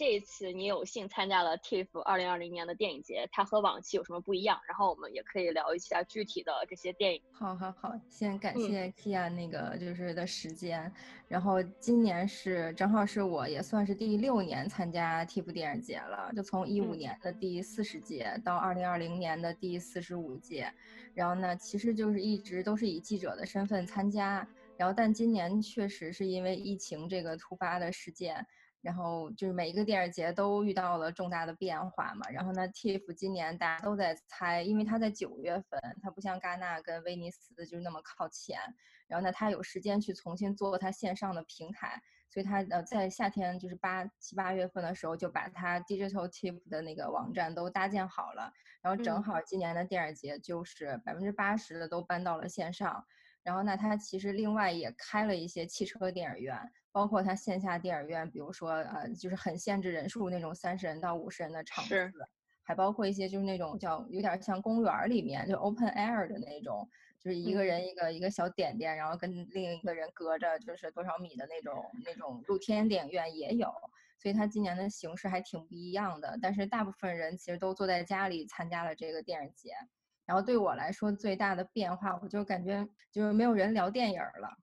这一次你有幸参加了 TIFF 二零二零年的电影节，它和往期有什么不一样？然后我们也可以聊一下具体的这些电影。好，好，好，先感谢 Kia 那个就是的时间。然后今年是正好是我也算是第六年参加 TIFF 电影节了，就从一五年的第四十届到二零二零年的第四十五届。然后呢，其实就是一直都是以记者的身份参加。然后，但今年确实是因为疫情这个突发的事件，然后就是每一个电影节都遇到了重大的变化嘛。然后呢，TIFF 今年大家都在猜，因为它在九月份，它不像戛纳跟威尼斯就是那么靠前。然后呢，它有时间去重新做它线上的平台，所以它呃在夏天就是八七八月份的时候就把它 Digital TIFF 的那个网站都搭建好了。然后正好今年的电影节就是百分之八十的都搬到了线上。然后，那它其实另外也开了一些汽车电影院，包括它线下电影院，比如说呃，就是很限制人数那种三十人到五十人的场次，还包括一些就是那种叫有点像公园里面就 open air 的那种，就是一个人一个一个小点点，然后跟另一个人隔着就是多少米的那种那种露天电影院也有，所以它今年的形式还挺不一样的。但是大部分人其实都坐在家里参加了这个电影节。然后对我来说最大的变化，我就感觉就是没有人聊电影了，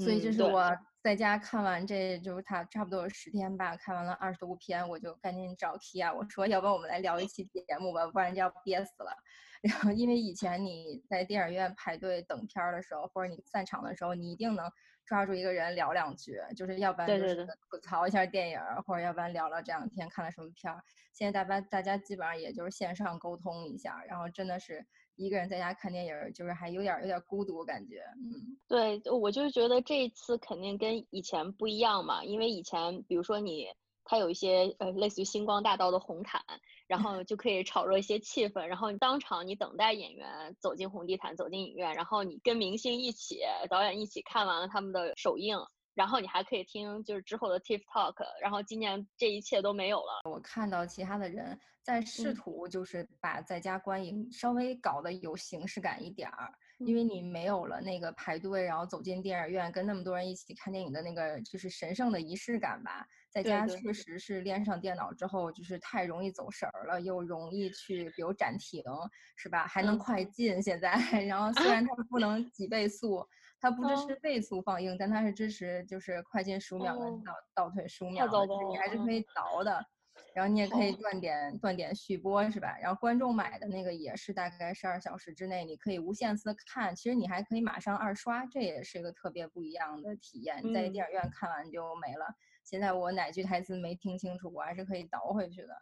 所以就是我在家看完，这就是他差不多有十天吧，看完了二十多部片，我就赶紧找 Kia，我说要不然我们来聊一期节目吧，不然就要憋死了。然后因为以前你在电影院排队等片儿的时候，或者你散场的时候，你一定能。抓住一个人聊两句，就是要不然就是吐槽一下电影，或者要不然聊聊这两天看了什么片儿。现在大家大家基本上也就是线上沟通一下，然后真的是一个人在家看电影，就是还有点有点孤独感觉。嗯，对，我就是觉得这一次肯定跟以前不一样嘛，因为以前比如说你。它有一些呃，类似于星光大道的红毯，然后就可以炒热一些气氛，然后你当场你等待演员走进红地毯，走进影院，然后你跟明星一起，导演一起看完了他们的首映，然后你还可以听就是之后的 TikTok，然后今年这一切都没有了。我看到其他的人在试图就是把在家观影稍微搞得有形式感一点儿。因为你没有了那个排队，然后走进电影院跟那么多人一起看电影的那个就是神圣的仪式感吧，在家确实是连上电脑之后就是太容易走神儿了，又容易去比如暂停，是吧？还能快进现在，然后虽然它不能几倍速，它不支持倍速放映，但它是支持就是快进十五秒跟倒倒退十五秒的，你还是可以倒的。然后你也可以断点断点续播是吧？然后观众买的那个也是大概十二小时之内，你可以无限次看。其实你还可以马上二刷，这也是一个特别不一样的体验。你在电影院看完就没了。现在我哪句台词没听清楚，我还是可以倒回去的。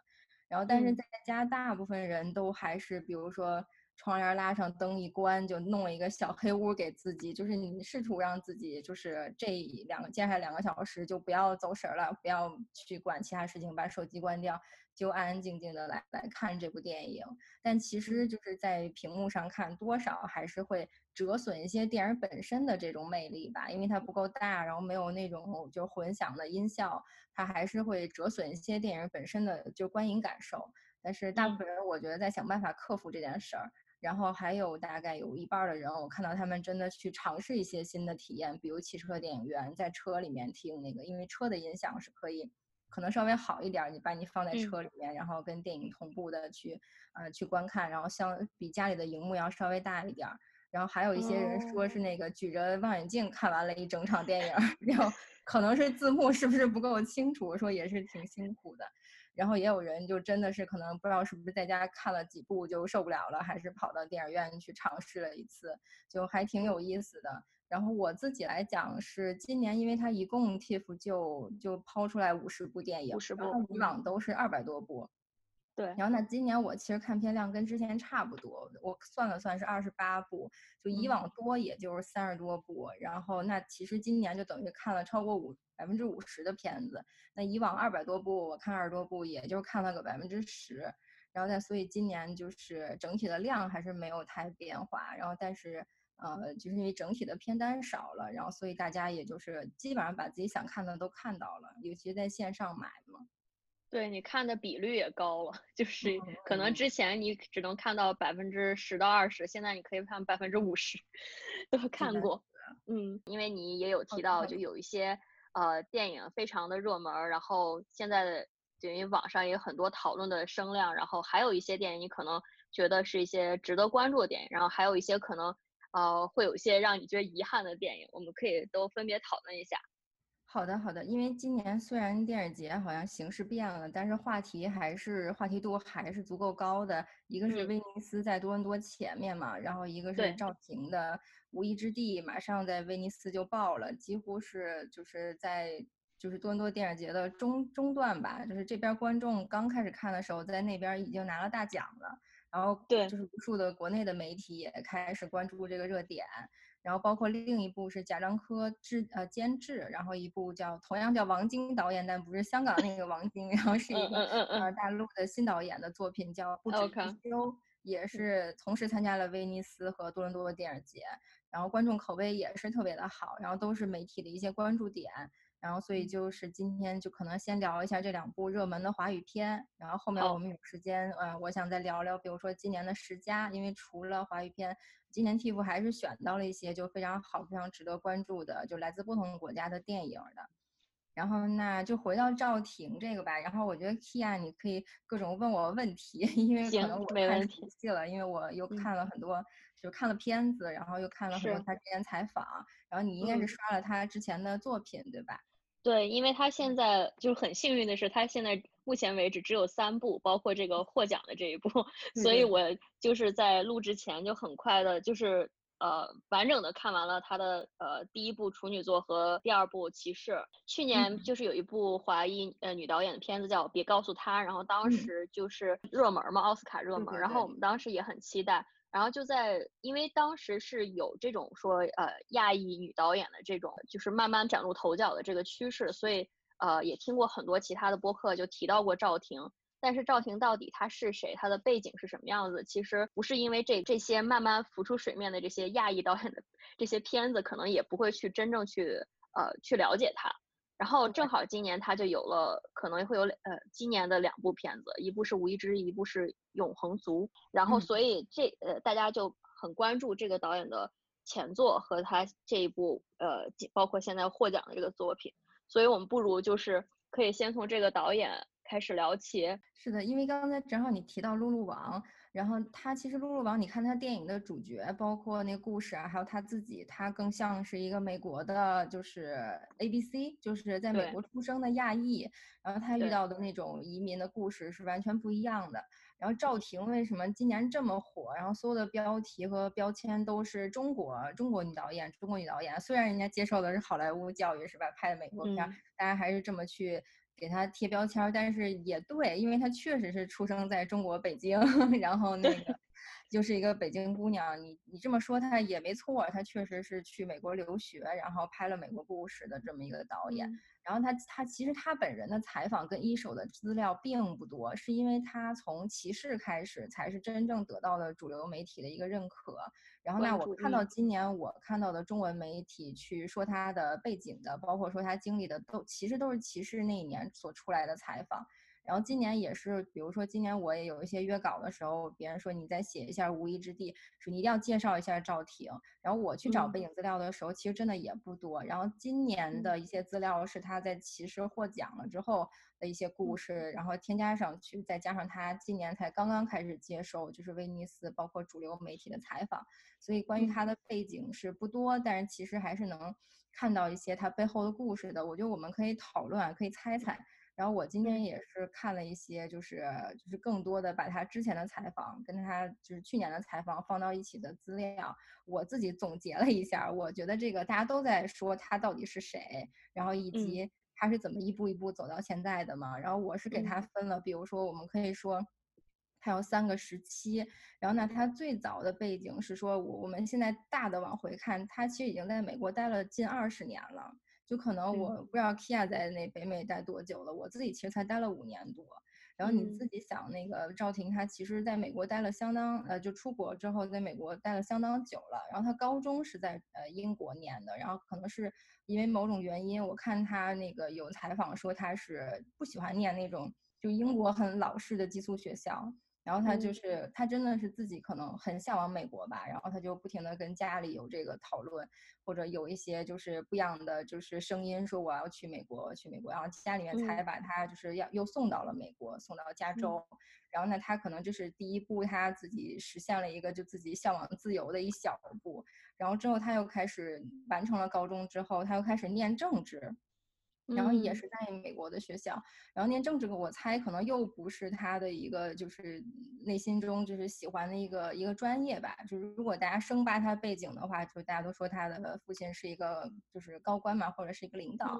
然后但是在家大部分人都还是比如说。窗帘拉上，灯一关，就弄了一个小黑屋给自己。就是你试图让自己，就是这两个接下来两个小时就不要走神了，不要去管其他事情，把手机关掉，就安安静静的来来看这部电影。但其实就是在屏幕上看，多少还是会折损一些电影本身的这种魅力吧，因为它不够大，然后没有那种就混响的音效，它还是会折损一些电影本身的就观影感受。但是大部分人，我觉得在想办法克服这件事儿。然后还有大概有一半的人，我看到他们真的去尝试一些新的体验，比如汽车电影院，在车里面听那个，因为车的音响是可以，可能稍微好一点，你把你放在车里面，然后跟电影同步的去，呃，去观看，然后相比家里的荧幕要稍微大一点。然后还有一些人说是那个举着望远镜看完了一整场电影，然后可能是字幕是不是不够清楚，说也是挺辛苦的。然后也有人就真的是可能不知道是不是在家看了几部就受不了了，还是跑到电影院去尝试了一次，就还挺有意思的。然后我自己来讲是今年，因为它一共 TIFF 就就抛出来五十部电影，五十部，以往都是二百多部。对。然后那今年我其实看片量跟之前差不多，我算了算是二十八部，就以往多也就是三十多部。然后那其实今年就等于看了超过五。百分之五十的片子，那以往二百多部，我看二十多部，也就看了个百分之十。然后再所以今年就是整体的量还是没有太变化。然后但是呃，就是因为整体的片单少了，然后所以大家也就是基本上把自己想看的都看到了，尤其在线上买嘛。对你看的比率也高了，就是可能之前你只能看到百分之十到二十，现在你可以看百分之五十 都看过。嗯，因为你也有提到，就有一些。呃，电影非常的热门，然后现在的等于网上也有很多讨论的声量，然后还有一些电影你可能觉得是一些值得关注的电影，然后还有一些可能呃会有一些让你觉得遗憾的电影，我们可以都分别讨论一下。好的，好的。因为今年虽然电影节好像形式变了，但是话题还是话题度还是足够高的。一个是威尼斯在多伦多前面嘛，然后一个是赵婷的《无依之地》，马上在威尼斯就爆了，几乎是就是在就是多伦多电影节的中中段吧，就是这边观众刚开始看的时候，在那边已经拿了大奖了，然后对，就是无数的国内的媒体也开始关注这个热点。然后包括另一部是贾樟柯制呃监制，然后一部叫同样叫王晶导演，但不是香港那个王晶，然后是一个呃大陆的新导演的作品叫《不止一休》，也是同时参加了威尼斯和多伦多的电影节，然后观众口碑也是特别的好，然后都是媒体的一些关注点。然后，所以就是今天就可能先聊一下这两部热门的华语片，然后后面我们有时间，呃，我想再聊聊，比如说今年的十佳，因为除了华语片，今年 TIFF 还是选到了一些就非常好、非常值得关注的，就来自不同国家的电影的。然后那就回到赵婷这个吧，然后我觉得 Kia 你可以各种问我问题，因为可能我太熟悉了，因为我又看了很多，就看了片子，然后又看了很多他之前采访，然后你应该是刷了他之前的作品，对吧？对，因为他现在就是很幸运的是，他现在目前为止只有三部，包括这个获奖的这一部，所以我就是在录之前就很快的，就是呃完整的看完了他的呃第一部处女作和第二部骑士。去年就是有一部华裔呃女导演的片子叫《别告诉他》，然后当时就是热门嘛，奥斯卡热门，然后我们当时也很期待。然后就在，因为当时是有这种说，呃，亚裔女导演的这种，就是慢慢崭露头角的这个趋势，所以，呃，也听过很多其他的播客就提到过赵婷，但是赵婷到底她是谁，她的背景是什么样子，其实不是因为这这些慢慢浮出水面的这些亚裔导演的这些片子，可能也不会去真正去，呃，去了解她。然后正好今年他就有了，可能会有呃今年的两部片子，一部是《无一之》，一部是《永恒族》。然后所以这呃大家就很关注这个导演的前作和他这一部呃包括现在获奖的这个作品。所以我们不如就是可以先从这个导演开始聊起。是的，因为刚才正好你提到《露露王》。然后他其实《露露王》，你看他电影的主角，包括那个故事啊，还有他自己，他更像是一个美国的，就是 A B C，就是在美国出生的亚裔。然后他遇到的那种移民的故事是完全不一样的。然后赵婷为什么今年这么火？然后所有的标题和标签都是中国中国女导演，中国女导演。虽然人家接受的是好莱坞教育，是吧？拍的美国片，大家还是这么去。给他贴标签，但是也对，因为他确实是出生在中国北京，然后那个就是一个北京姑娘。你你这么说她也没错，她确实是去美国留学，然后拍了美国故事的这么一个导演。然后她她其实她本人的采访跟一手的资料并不多，是因为她从骑士开始才是真正得到了主流媒体的一个认可。然后那我看到今年我看到的中文媒体去说她的背景的，包括说她经历的，都其实都是骑士那一年所出来的采访。然后今年也是，比如说今年我也有一些约稿的时候，别人说你再写一下《无依之地》，说你一定要介绍一下赵婷。然后我去找背景资料的时候，其实真的也不多。然后今年的一些资料是他在骑士获奖了之后的一些故事，然后添加上去，再加上他今年才刚刚开始接受就是威尼斯包括主流媒体的采访，所以关于他的背景是不多，但是其实还是能看到一些他背后的故事的。我觉得我们可以讨论，可以猜猜。然后我今天也是看了一些，就是就是更多的把他之前的采访跟他就是去年的采访放到一起的资料，我自己总结了一下，我觉得这个大家都在说他到底是谁，然后以及他是怎么一步一步走到现在的嘛。然后我是给他分了，比如说我们可以说他有三个时期，然后呢他最早的背景是说我我们现在大的往回看，他其实已经在美国待了近二十年了。就可能我不知道 Kia 在那北美待多久了，我自己其实才待了五年多。然后你自己想，那个赵婷她其实在美国待了相当，呃，就出国之后在美国待了相当久了。然后她高中是在呃英国念的，然后可能是因为某种原因，我看她那个有采访说她是不喜欢念那种就英国很老式的寄宿学校。然后他就是他真的是自己可能很向往美国吧，然后他就不停的跟家里有这个讨论，或者有一些就是不一样的就是声音说我要去美国去美国，然后家里面才把他就是要又送到了美国，送到加州，然后呢他可能这是第一步，他自己实现了一个就自己向往自由的一小步，然后之后他又开始完成了高中之后，他又开始念政治。然后也是在美国的学校，然后念政治课，我猜可能又不是他的一个就是内心中就是喜欢的一个一个专业吧。就是如果大家生扒他背景的话，就大家都说他的父亲是一个就是高官嘛，或者是一个领导。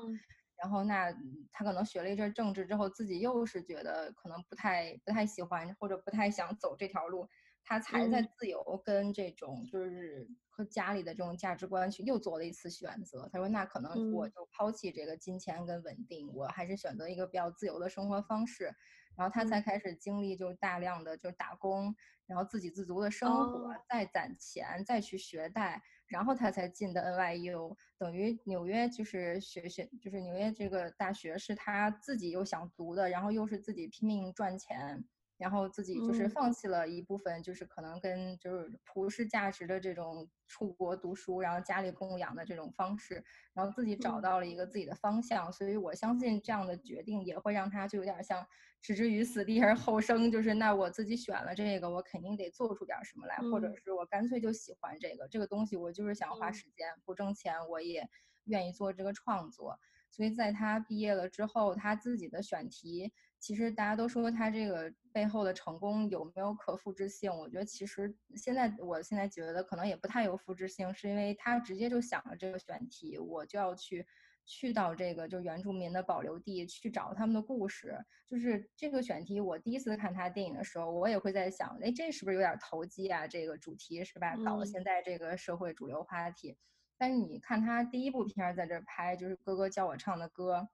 然后那他可能学了一阵政治之后，自己又是觉得可能不太不太喜欢或者不太想走这条路。他才在自由跟这种就是和家里的这种价值观去又做了一次选择。他说：“那可能我就抛弃这个金钱跟稳定，我还是选择一个比较自由的生活方式。”然后他才开始经历就大量的就打工，然后自给自足的生活，再攒钱，再去学贷，然后他才进的 NYU。等于纽约就是学学就是纽约这个大学是他自己又想读的，然后又是自己拼命赚钱。然后自己就是放弃了一部分，就是可能跟就是普世价值的这种出国读书，然后家里供养的这种方式，然后自己找到了一个自己的方向。所以我相信这样的决定也会让他就有点像置之于死地而后生，就是那我自己选了这个，我肯定得做出点什么来，或者是我干脆就喜欢这个这个东西，我就是想花时间不挣钱，我也愿意做这个创作。所以在他毕业了之后，他自己的选题。其实大家都说他这个背后的成功有没有可复制性？我觉得其实现在我现在觉得可能也不太有复制性，是因为他直接就想了这个选题，我就要去去到这个就原住民的保留地去找他们的故事。就是这个选题，我第一次看他电影的时候，我也会在想，哎，这是不是有点投机啊？这个主题是吧？搞了现在这个社会主流话题。但是你看他第一部片在这拍，就是哥哥教我唱的歌。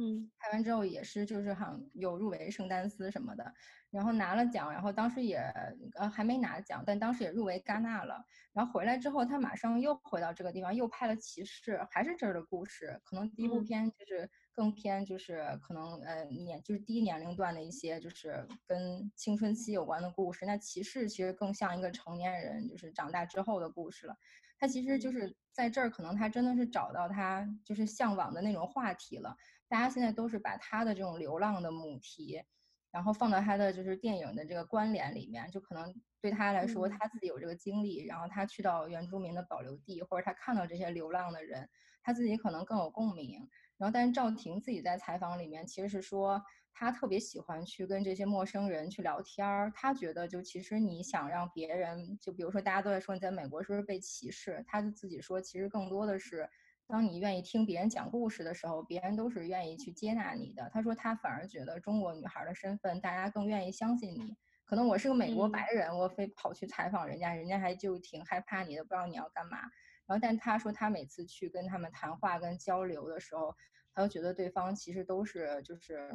嗯，拍完之后也是，就是好像有入围圣丹斯什么的，然后拿了奖，然后当时也呃还没拿奖，但当时也入围戛纳了。然后回来之后，他马上又回到这个地方，又拍了《骑士》，还是这儿的故事。可能第一部片就是更偏，就是可能呃年就是低年龄段的一些，就是跟青春期有关的故事。那《骑士》其实更像一个成年人，就是长大之后的故事了。他其实就是在这儿，可能他真的是找到他就是向往的那种话题了。大家现在都是把他的这种流浪的母题，然后放到他的就是电影的这个关联里面，就可能对他来说，他自己有这个经历，然后他去到原住民的保留地，或者他看到这些流浪的人，他自己可能更有共鸣。然后，但是赵婷自己在采访里面其实是说，他特别喜欢去跟这些陌生人去聊天儿，他觉得就其实你想让别人，就比如说大家都在说你在美国是不是被歧视，他就自己说，其实更多的是。当你愿意听别人讲故事的时候，别人都是愿意去接纳你的。他说他反而觉得中国女孩的身份，大家更愿意相信你。可能我是个美国白人，我非跑去采访人家，人家还就挺害怕你的，不知道你要干嘛。然后，但他说他每次去跟他们谈话跟交流的时候，他就觉得对方其实都是就是，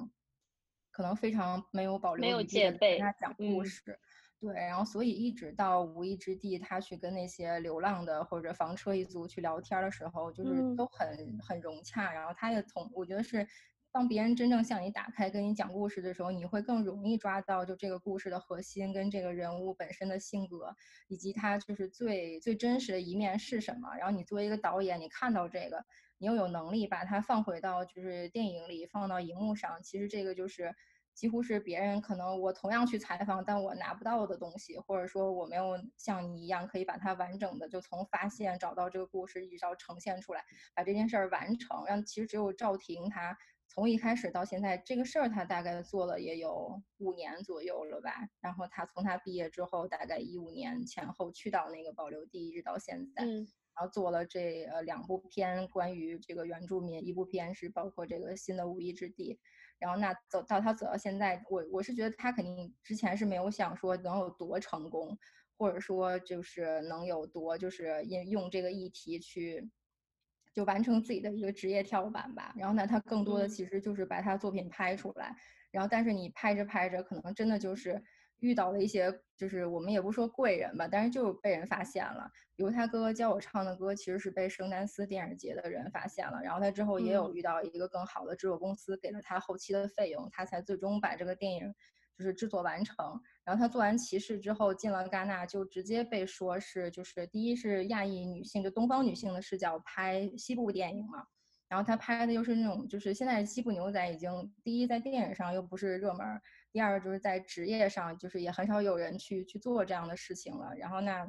可能非常没有保留，没有戒备，跟他讲故事。对，然后所以一直到无意之地，他去跟那些流浪的或者房车一族去聊天的时候，就是都很很融洽。然后他也从我觉得是，当别人真正向你打开跟你讲故事的时候，你会更容易抓到就这个故事的核心跟这个人物本身的性格，以及他就是最最真实的一面是什么。然后你作为一个导演，你看到这个，你又有能力把它放回到就是电影里，放到荧幕上，其实这个就是。几乎是别人可能我同样去采访，但我拿不到的东西，或者说我没有像你一样可以把它完整的就从发现找到这个故事，一直到呈现出来，把这件事儿完成。让其实只有赵婷，她从一开始到现在这个事儿，她大概做了也有五年左右了吧。然后她从她毕业之后，大概一五年前后去到那个保留地，一直到现在，然后做了这呃两部片关于这个原住民，一部片是包括这个新的无依之地。然后那走到他走到现在，我我是觉得他肯定之前是没有想说能有多成功，或者说就是能有多就是用用这个议题去就完成自己的一个职业跳板吧。然后呢，他更多的其实就是把他作品拍出来。然后但是你拍着拍着，可能真的就是。遇到了一些，就是我们也不说贵人吧，但是就被人发现了。比如他哥哥教我唱的歌，其实是被圣丹斯电影节的人发现了。然后他之后也有遇到一个更好的制作公司，给了他后期的费用，他才最终把这个电影就是制作完成。然后他做完骑士之后进了戛纳，就直接被说是就是第一是亚裔女性，就东方女性的视角拍西部电影嘛。然后他拍的又是那种就是现在西部牛仔已经第一在电影上又不是热门，第二就是在职业上就是也很少有人去去做这样的事情了。然后那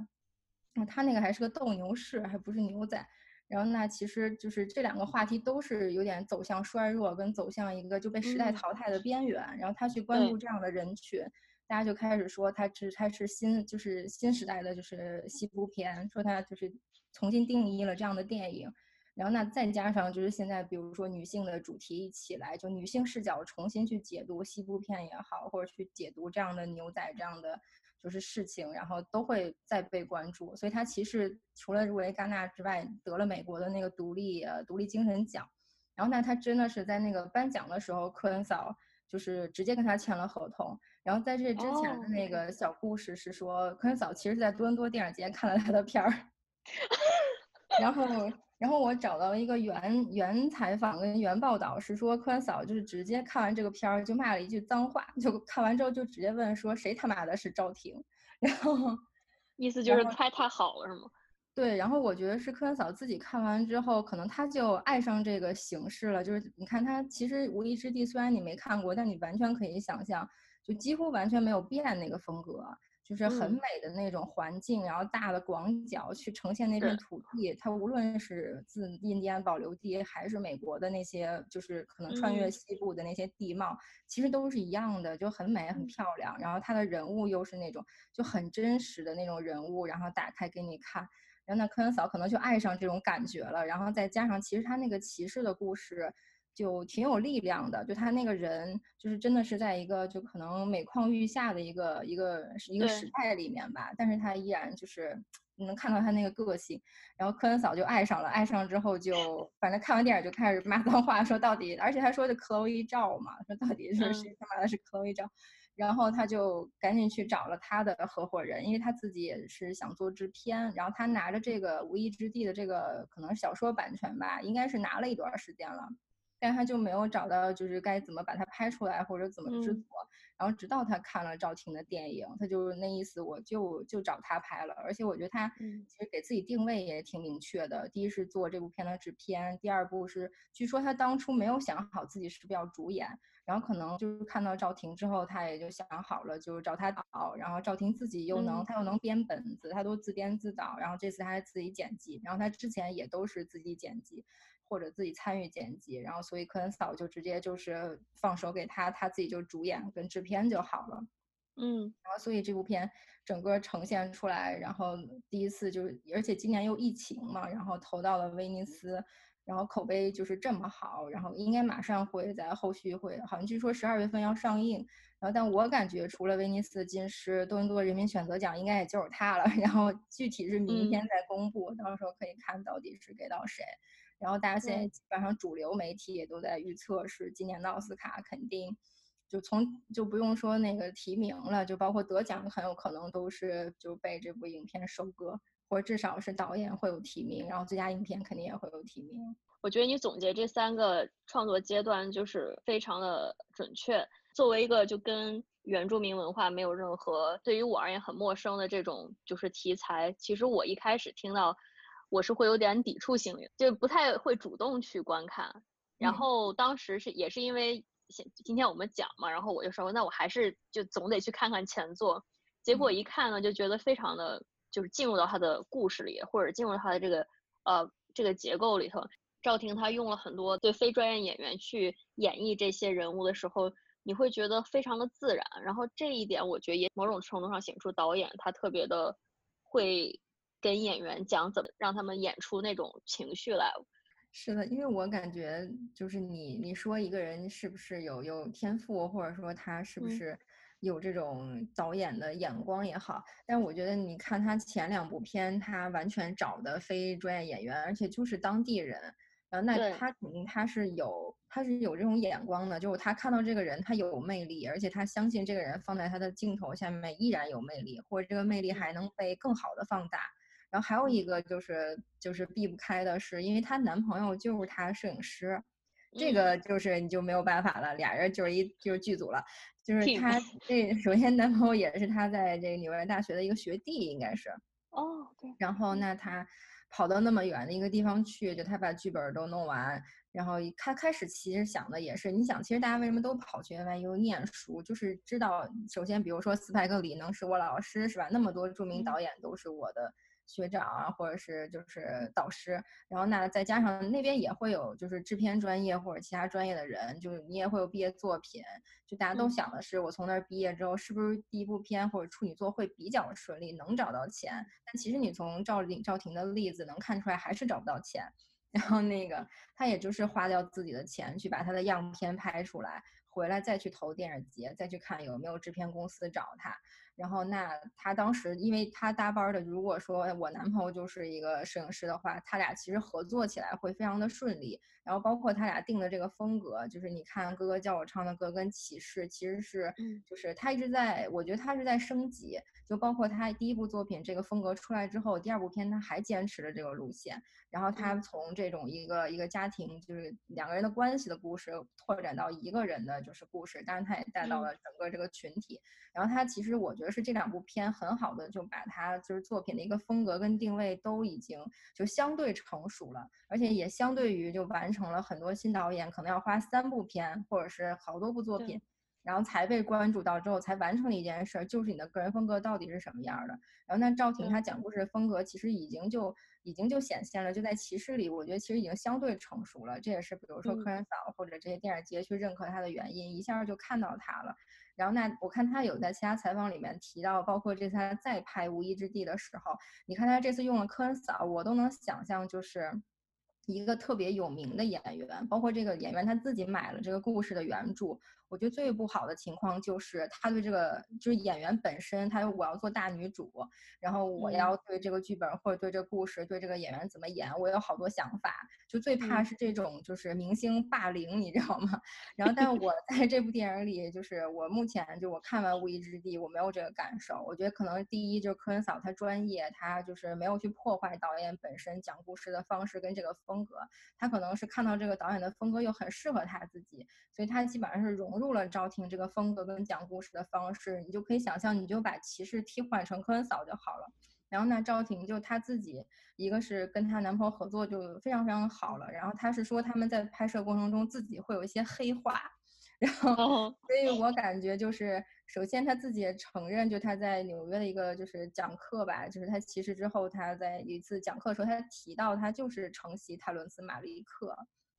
那他那个还是个斗牛士，还不是牛仔。然后那其实就是这两个话题都是有点走向衰弱，跟走向一个就被时代淘汰的边缘。然后他去关注这样的人群。大家就开始说他是他是新就是新时代的就是西部片，说他就是重新定义了这样的电影，然后那再加上就是现在比如说女性的主题一起来，就女性视角重新去解读西部片也好，或者去解读这样的牛仔这样的就是事情，然后都会再被关注。所以他其实除了入围戛纳之外，得了美国的那个独立呃独立精神奖，然后那他真的是在那个颁奖的时候，科恩嫂就是直接跟他签了合同。然后在这之前的那个小故事是说，科恩嫂其实在多伦多电影节看了他的片儿，然后然后我找到了一个原原采访跟原报道，是说科恩嫂就是直接看完这个片儿就骂了一句脏话，就看完之后就直接问说谁他妈的是赵婷，然后意思 就是太太好了是吗？对，然后我觉得是科恩嫂自己看完之后，可能她就爱上这个形式了，就是你看她其实无意之地虽然你没看过，但你完全可以想象。就几乎完全没有变那个风格，就是很美的那种环境，然后大的广角去呈现那片土地。它无论是自印第安保留地，还是美国的那些，就是可能穿越西部的那些地貌，其实都是一样的，就很美很漂亮。然后它的人物又是那种就很真实的那种人物，然后打开给你看，然后那科恩嫂可能就爱上这种感觉了。然后再加上其实他那个骑士的故事。就挺有力量的，就他那个人，就是真的是在一个就可能每况愈下的一个一个一个时代里面吧，但是他依然就是你能看到他那个个性，然后科恩嫂就爱上了，爱上之后就反正看完电影就开始骂脏话，说到底，而且他说的 Chloe 赵嘛，说到底是谁他妈的是 Chloe 赵，然后他就赶紧去找了他的合伙人，因为他自己也是想做制片，然后他拿着这个无意之地的这个可能小说版权吧，应该是拿了一段时间了。但他就没有找到，就是该怎么把它拍出来，或者怎么制作。然后直到他看了赵婷的电影，他就那意思，我就就找他拍了。而且我觉得他其实给自己定位也挺明确的。第一是做这部片的制片，第二部是据说他当初没有想好自己是不是要主演，然后可能就是看到赵婷之后，他也就想好了，就是找他导。然后赵婷自己又能，他又能编本子，他都自编自导。然后这次他还自己剪辑，然后他之前也都是自己剪辑。或者自己参与剪辑，然后所以科恩嫂就直接就是放手给他，他自己就主演跟制片就好了。嗯，然后所以这部片整个呈现出来，然后第一次就是，而且今年又疫情嘛，然后投到了威尼斯，然后口碑就是这么好，然后应该马上会在后续会，好像据说十二月份要上映。然后但我感觉除了威尼斯金狮，多伦多人民选择奖应该也就是他了。然后具体是明天再公布，到时候可以看到底是给到谁。然后大家现在基本上主流媒体也都在预测是今年的奥斯卡肯定，就从就不用说那个提名了，就包括得奖很有可能都是就被这部影片收割，或者至少是导演会有提名，然后最佳影片肯定也会有提名。我觉得你总结这三个创作阶段就是非常的准确。作为一个就跟原住民文化没有任何对于我而言很陌生的这种就是题材，其实我一开始听到。我是会有点抵触心理，就不太会主动去观看。然后当时是也是因为今今天我们讲嘛，然后我就说那我还是就总得去看看前作。结果一看呢，就觉得非常的就是进入到他的故事里，或者进入他的这个呃这个结构里头。赵婷她用了很多对非专业演员去演绎这些人物的时候，你会觉得非常的自然。然后这一点我觉得也某种程度上显出导演他特别的会。跟演员讲怎么让他们演出那种情绪来。是的，因为我感觉就是你你说一个人是不是有有天赋，或者说他是不是有这种导演的眼光也好，但我觉得你看他前两部片，他完全找的非专业演员，而且就是当地人。然后那他肯定他是有他是有这种眼光的，就是他看到这个人他有魅力，而且他相信这个人放在他的镜头下面依然有魅力，或者这个魅力还能被更好的放大。然后还有一个就是就是避不开的是，因为她男朋友就是她摄影师，这个就是你就没有办法了，俩人就是一就是剧组了。就是她这首先男朋友也是她在这个纽约大学的一个学弟，应该是。哦，对。然后那她跑到那么远的一个地方去，就她把剧本都弄完。然后他开始其实想的也是，你想，其实大家为什么都跑去 NYU 念书，就是知道，首先比如说斯派克里能是我老师，是吧？那么多著名导演都是我的。学长啊，或者是就是导师，然后那再加上那边也会有就是制片专业或者其他专业的人，就是你也会有毕业作品，就大家都想的是我从那儿毕业之后是不是第一部片或者处女作会比较顺利，能找到钱？但其实你从赵丽赵婷的例子能看出来还是找不到钱，然后那个他也就是花掉自己的钱去把他的样片拍出来，回来再去投电影节，再去看有没有制片公司找他。然后，那他当时，因为他搭班的，如果说我男朋友就是一个摄影师的话，他俩其实合作起来会非常的顺利。然后，包括他俩定的这个风格，就是你看哥哥叫我唱的歌跟启示，其实是，就是他一直在，我觉得他是在升级。就包括他第一部作品这个风格出来之后，第二部片他还坚持着这个路线。然后他从这种一个一个家庭，就是两个人的关系的故事，拓展到一个人的就是故事，当然他也带到了整个这个群体。然后他其实我觉得是这两部片很好的就把他就是作品的一个风格跟定位都已经就相对成熟了，而且也相对于就完成了很多新导演可能要花三部片或者是好多部作品。然后才被关注到之后，才完成了一件事儿，就是你的个人风格到底是什么样的。然后那赵婷她讲故事的风格其实已经就已经就显现了，就在《骑士》里，我觉得其实已经相对成熟了。这也是比如说科恩嫂或者这些电影节去认可他的原因，一下就看到他了。然后那我看他有在其他采访里面提到，包括这次他再拍《无依之地》的时候，你看他这次用了科恩嫂，我都能想象就是一个特别有名的演员，包括这个演员他自己买了这个故事的原著。我觉得最不好的情况就是他对这个就是演员本身，他我要做大女主，然后我要对这个剧本或者对这个故事对这个演员怎么演，我有好多想法。就最怕是这种就是明星霸凌，你知道吗？然后，但我 在这部电影里，就是我目前就我看完《无依之地》，我没有这个感受。我觉得可能第一就是科恩嫂她专业，她就是没有去破坏导演本身讲故事的方式跟这个风格。她可能是看到这个导演的风格又很适合她自己，所以她基本上是融。入了赵婷这个风格跟讲故事的方式，你就可以想象，你就把骑士替换成科恩嫂就好了。然后那，赵婷就她自己，一个是跟她男朋友合作就非常非常好了。然后她是说他们在拍摄过程中自己会有一些黑化，然后所以我感觉就是，首先她自己也承认，就她在纽约的一个就是讲课吧，就是她其实之后她在一次讲课的时候，她提到她就是承袭泰伦斯·马利克。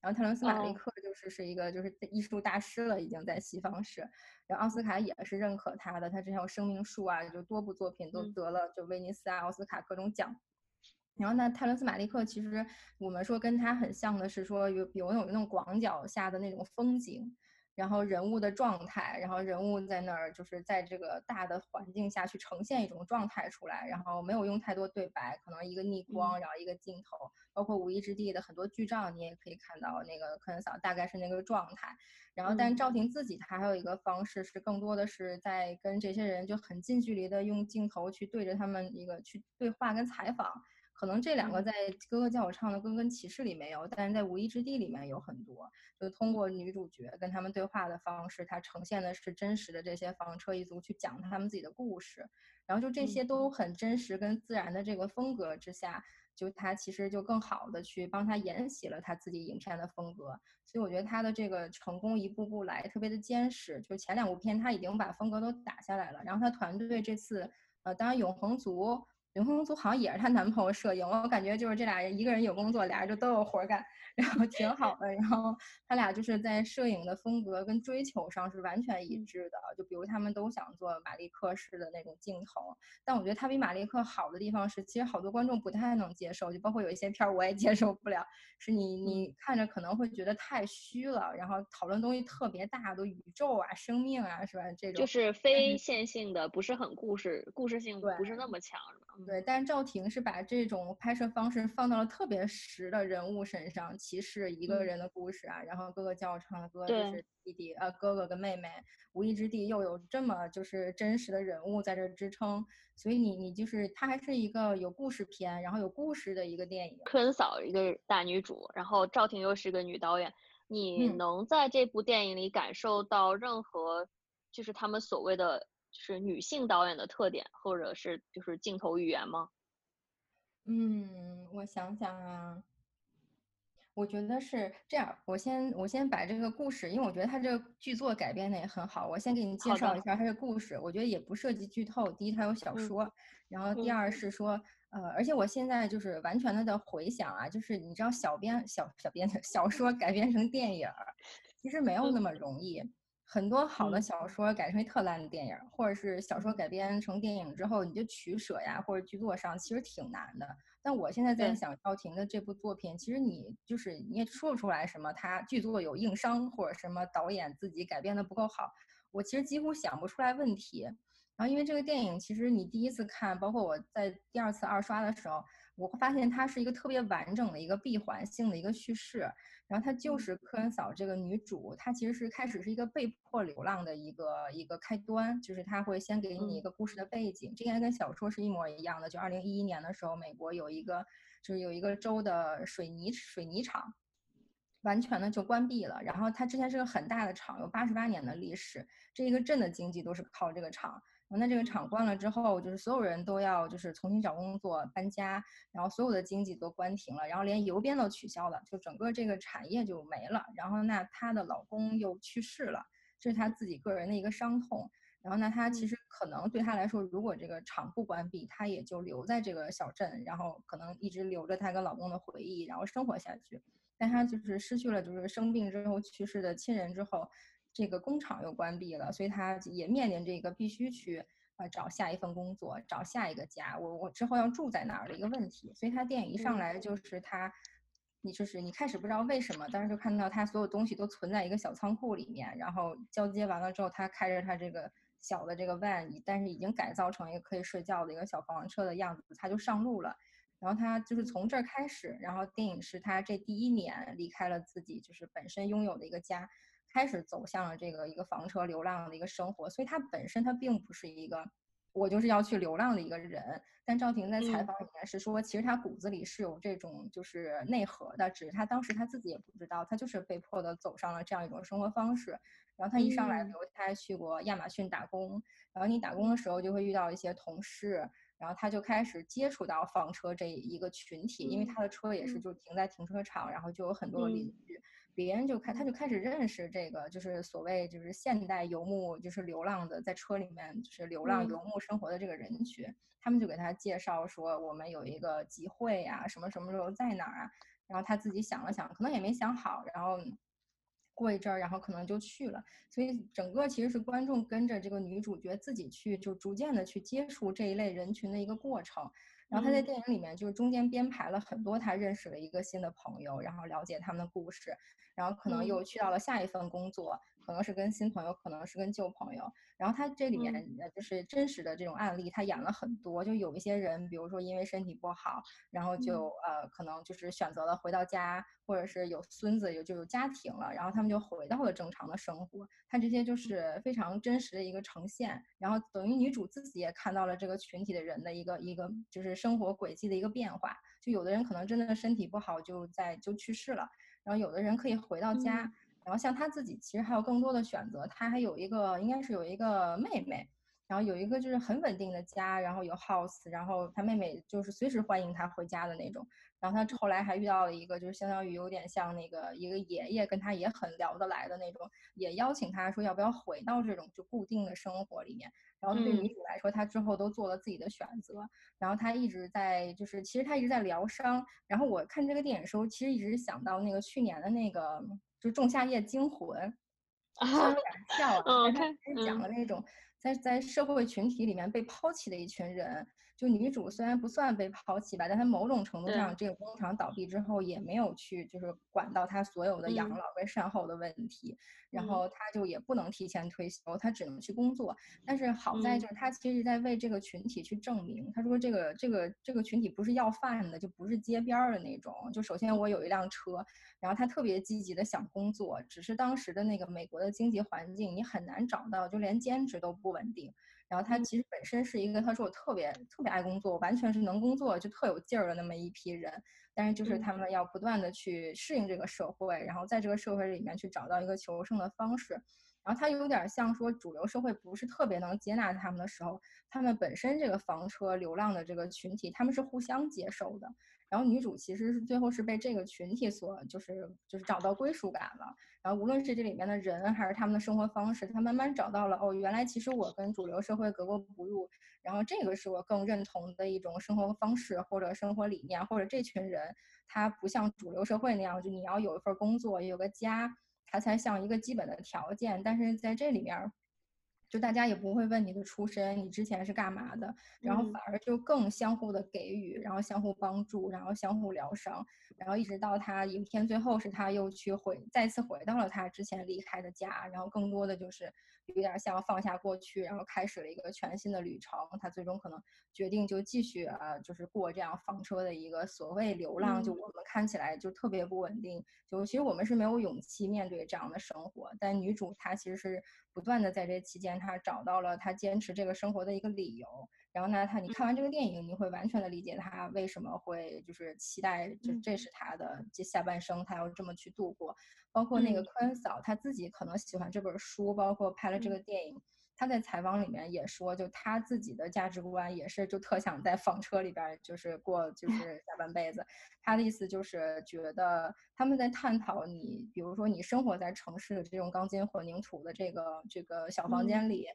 然后泰伦斯·马利克就是是一个就是艺术大师了，已经在西方是。然后奥斯卡也是认可他的，他之前有《生命树》啊，就多部作品都得了就威尼斯啊、奥斯卡各种奖。然后呢，泰伦斯·马利克其实我们说跟他很像的是说有有有那种广角下的那种风景。然后人物的状态，然后人物在那儿就是在这个大的环境下去呈现一种状态出来，然后没有用太多对白，可能一个逆光，然后一个镜头，包括《无依之地》的很多剧照，你也可以看到那个科恩嫂大概是那个状态。然后，但赵婷自己她还有一个方式是更多的是在跟这些人就很近距离的用镜头去对着他们一个去对话跟采访。可能这两个在《哥哥叫我唱的歌》跟《骑士》里没有，但是在《无依之地》里面有很多，就通过女主角跟他们对话的方式，它呈现的是真实的这些房车一族去讲他们自己的故事，然后就这些都。很真实跟自然的这个风格之下，就他其实就更好的去帮他沿袭了他自己影片的风格，所以我觉得他的这个成功一步步来特别的坚实，就前两部片他已经把风格都打下来了，然后他团队这次，呃，当然永恒族。永恒族好像也是她男朋友摄影，我感觉就是这俩人一个人有工作，俩人就都有活干，然后挺好的。然后他俩就是在摄影的风格跟追求上是完全一致的。就比如他们都想做马利克式的那种镜头，但我觉得他比马利克好的地方是，其实好多观众不太能接受，就包括有一些片儿我也接受不了，是你你看着可能会觉得太虚了，然后讨论东西特别大，都宇宙啊、生命啊，是吧？这种就是非线性的，不是很故事，故事性不是那么强，是吧？对，但是赵婷是把这种拍摄方式放到了特别实的人物身上，骑士一个人的故事啊，然后哥哥教我唱的歌就是弟弟呃哥哥跟妹妹，无意之地又有这么就是真实的人物在这支撑，所以你你就是它还是一个有故事片，然后有故事的一个电影。科恩嫂一个大女主，然后赵婷又是个女导演。你能在这部电影里感受到任何，就是他们所谓的就是女性导演的特点，或者是就是镜头语言吗？嗯，我想想啊。我觉得是这样，我先我先把这个故事，因为我觉得他这个剧作改编的也很好，我先给你介绍一下他的故事。我觉得也不涉及剧透。第一，他有小说，然后第二是说，呃，而且我现在就是完全的在回想啊，就是你知道小编小小编的小说改编成电影，其实没有那么容易。很多好的小说改成一特烂的电影，或者是小说改编成电影之后，你就取舍呀，或者剧作上其实挺难的。但我现在在想赵婷的这部作品，其实你就是你也说不出来什么，他剧作有硬伤，或者什么导演自己改编的不够好，我其实几乎想不出来问题。然后因为这个电影，其实你第一次看，包括我在第二次二刷的时候。我会发现它是一个特别完整的一个闭环性的一个叙事，然后它就是科恩嫂这个女主，她其实是开始是一个被迫流浪的一个一个开端，就是她会先给你一个故事的背景，这应该跟小说是一模一样的。就二零一一年的时候，美国有一个就是有一个州的水泥水泥厂，完全的就关闭了，然后它之前是个很大的厂，有八十八年的历史，这一个镇的经济都是靠这个厂。那这个厂关了之后，就是所有人都要就是重新找工作、搬家，然后所有的经济都关停了，然后连邮编都取消了，就整个这个产业就没了。然后那她的老公又去世了，这是她自己个人的一个伤痛。然后那她其实可能对她来说，如果这个厂不关闭，她也就留在这个小镇，然后可能一直留着她跟老公的回忆，然后生活下去。但她就是失去了就是生病之后去世的亲人之后。这个工厂又关闭了，所以他也面临这个必须去呃找下一份工作，找下一个家。我我之后要住在哪儿的一个问题。所以他电影一上来就是他，你就是你开始不知道为什么，但是就看到他所有东西都存在一个小仓库里面，然后交接完了之后，他开着他这个小的这个 van，但是已经改造成一个可以睡觉的一个小房车的样子，他就上路了。然后他就是从这儿开始，然后电影是他这第一年离开了自己就是本身拥有的一个家。开始走向了这个一个房车流浪的一个生活，所以他本身他并不是一个我就是要去流浪的一个人。但赵婷在采访里面是说，其实他骨子里是有这种就是内核的，只是他当时他自己也不知道，他就是被迫的走上了这样一种生活方式。然后他一上来，比如他还去过亚马逊打工，然后你打工的时候就会遇到一些同事，然后他就开始接触到房车这一个群体，因为他的车也是就停在停车场，然后就有很多的邻居。别人就开，他就开始认识这个，就是所谓就是现代游牧，就是流浪的，在车里面就是流浪游牧生活的这个人群。他们就给他介绍说，我们有一个集会呀，什么什么时候在哪儿啊？然后他自己想了想，可能也没想好，然后过一阵儿，然后可能就去了。所以整个其实是观众跟着这个女主角自己去，就逐渐的去接触这一类人群的一个过程。然后他在电影里面就是中间编排了很多他认识了一个新的朋友，然后了解他们的故事，然后可能又去到了下一份工作。可能是跟新朋友，可能是跟旧朋友。然后他这里面就是真实的这种案例，他演了很多。就有一些人，比如说因为身体不好，然后就呃可能就是选择了回到家，或者是有孙子有就有家庭了，然后他们就回到了正常的生活。他这些就是非常真实的一个呈现。然后等于女主自己也看到了这个群体的人的一个一个就是生活轨迹的一个变化。就有的人可能真的身体不好，就在就去世了。然后有的人可以回到家。然后像他自己，其实还有更多的选择。他还有一个，应该是有一个妹妹，然后有一个就是很稳定的家，然后有 house，然后他妹妹就是随时欢迎他回家的那种。然后他后来还遇到了一个，就是相当于有点像那个一个爷爷，跟他也很聊得来的那种，也邀请他说要不要回到这种就固定的生活里面。然后对女主来说，她之后都做了自己的选择。然后她一直在，就是其实她一直在疗伤。然后我看这个电影的时候，其实一直想到那个去年的那个。就《仲夏夜惊魂》，虽然有点笑，啊讲了那种在在社会群体里面被抛弃的一群人。就女主虽然不算被抛弃吧，但她某种程度上，这个工厂倒闭之后也没有去就是管到她所有的养老跟善后的问题，然后她就也不能提前退休，她只能去工作。但是好在就是她其实在为这个群体去证明，她说这个这个这个群体不是要饭的，就不是街边儿的那种。就首先我有一辆车，然后她特别积极的想工作，只是当时的那个美国的经济环境你很难找到，就连兼职都不稳定。然后他其实本身是一个，他说我特别特别爱工作，完全是能工作就特有劲儿的那么一批人。但是就是他们要不断的去适应这个社会，然后在这个社会里面去找到一个求生的方式。然后他有点像说主流社会不是特别能接纳他们的时候，他们本身这个房车流浪的这个群体，他们是互相接受的。然后女主其实是最后是被这个群体所就是就是找到归属感了。然后无论是这里面的人还是他们的生活方式，他慢慢找到了哦，原来其实我跟主流社会格格不入。然后这个是我更认同的一种生活方式或者生活理念，或者这群人他不像主流社会那样，就你要有一份工作，有个家，他才像一个基本的条件。但是在这里面。就大家也不会问你的出身，你之前是干嘛的，然后反而就更相互的给予，然后相互帮助，然后相互疗伤，然后一直到他有一天最后是他又去回再次回到了他之前离开的家，然后更多的就是有点像放下过去，然后开始了一个全新的旅程。他最终可能决定就继续呃就是过这样房车的一个所谓流浪，就我们看起来就特别不稳定，就其实我们是没有勇气面对这样的生活，但女主她其实是。不断的在这期间，她找到了她坚持这个生活的一个理由。然后呢，他你看完这个电影，你会完全的理解他为什么会就是期待，就这是他的这下半生，他要这么去度过。包括那个科恩嫂，她自己可能喜欢这本书，包括拍了这个电影。他在采访里面也说，就他自己的价值观也是，就特想在房车里边就是过就 是下半辈子。他的意思就是觉得他们在探讨你，比如说你生活在城市的这种钢筋混凝土的这个这个小房间里，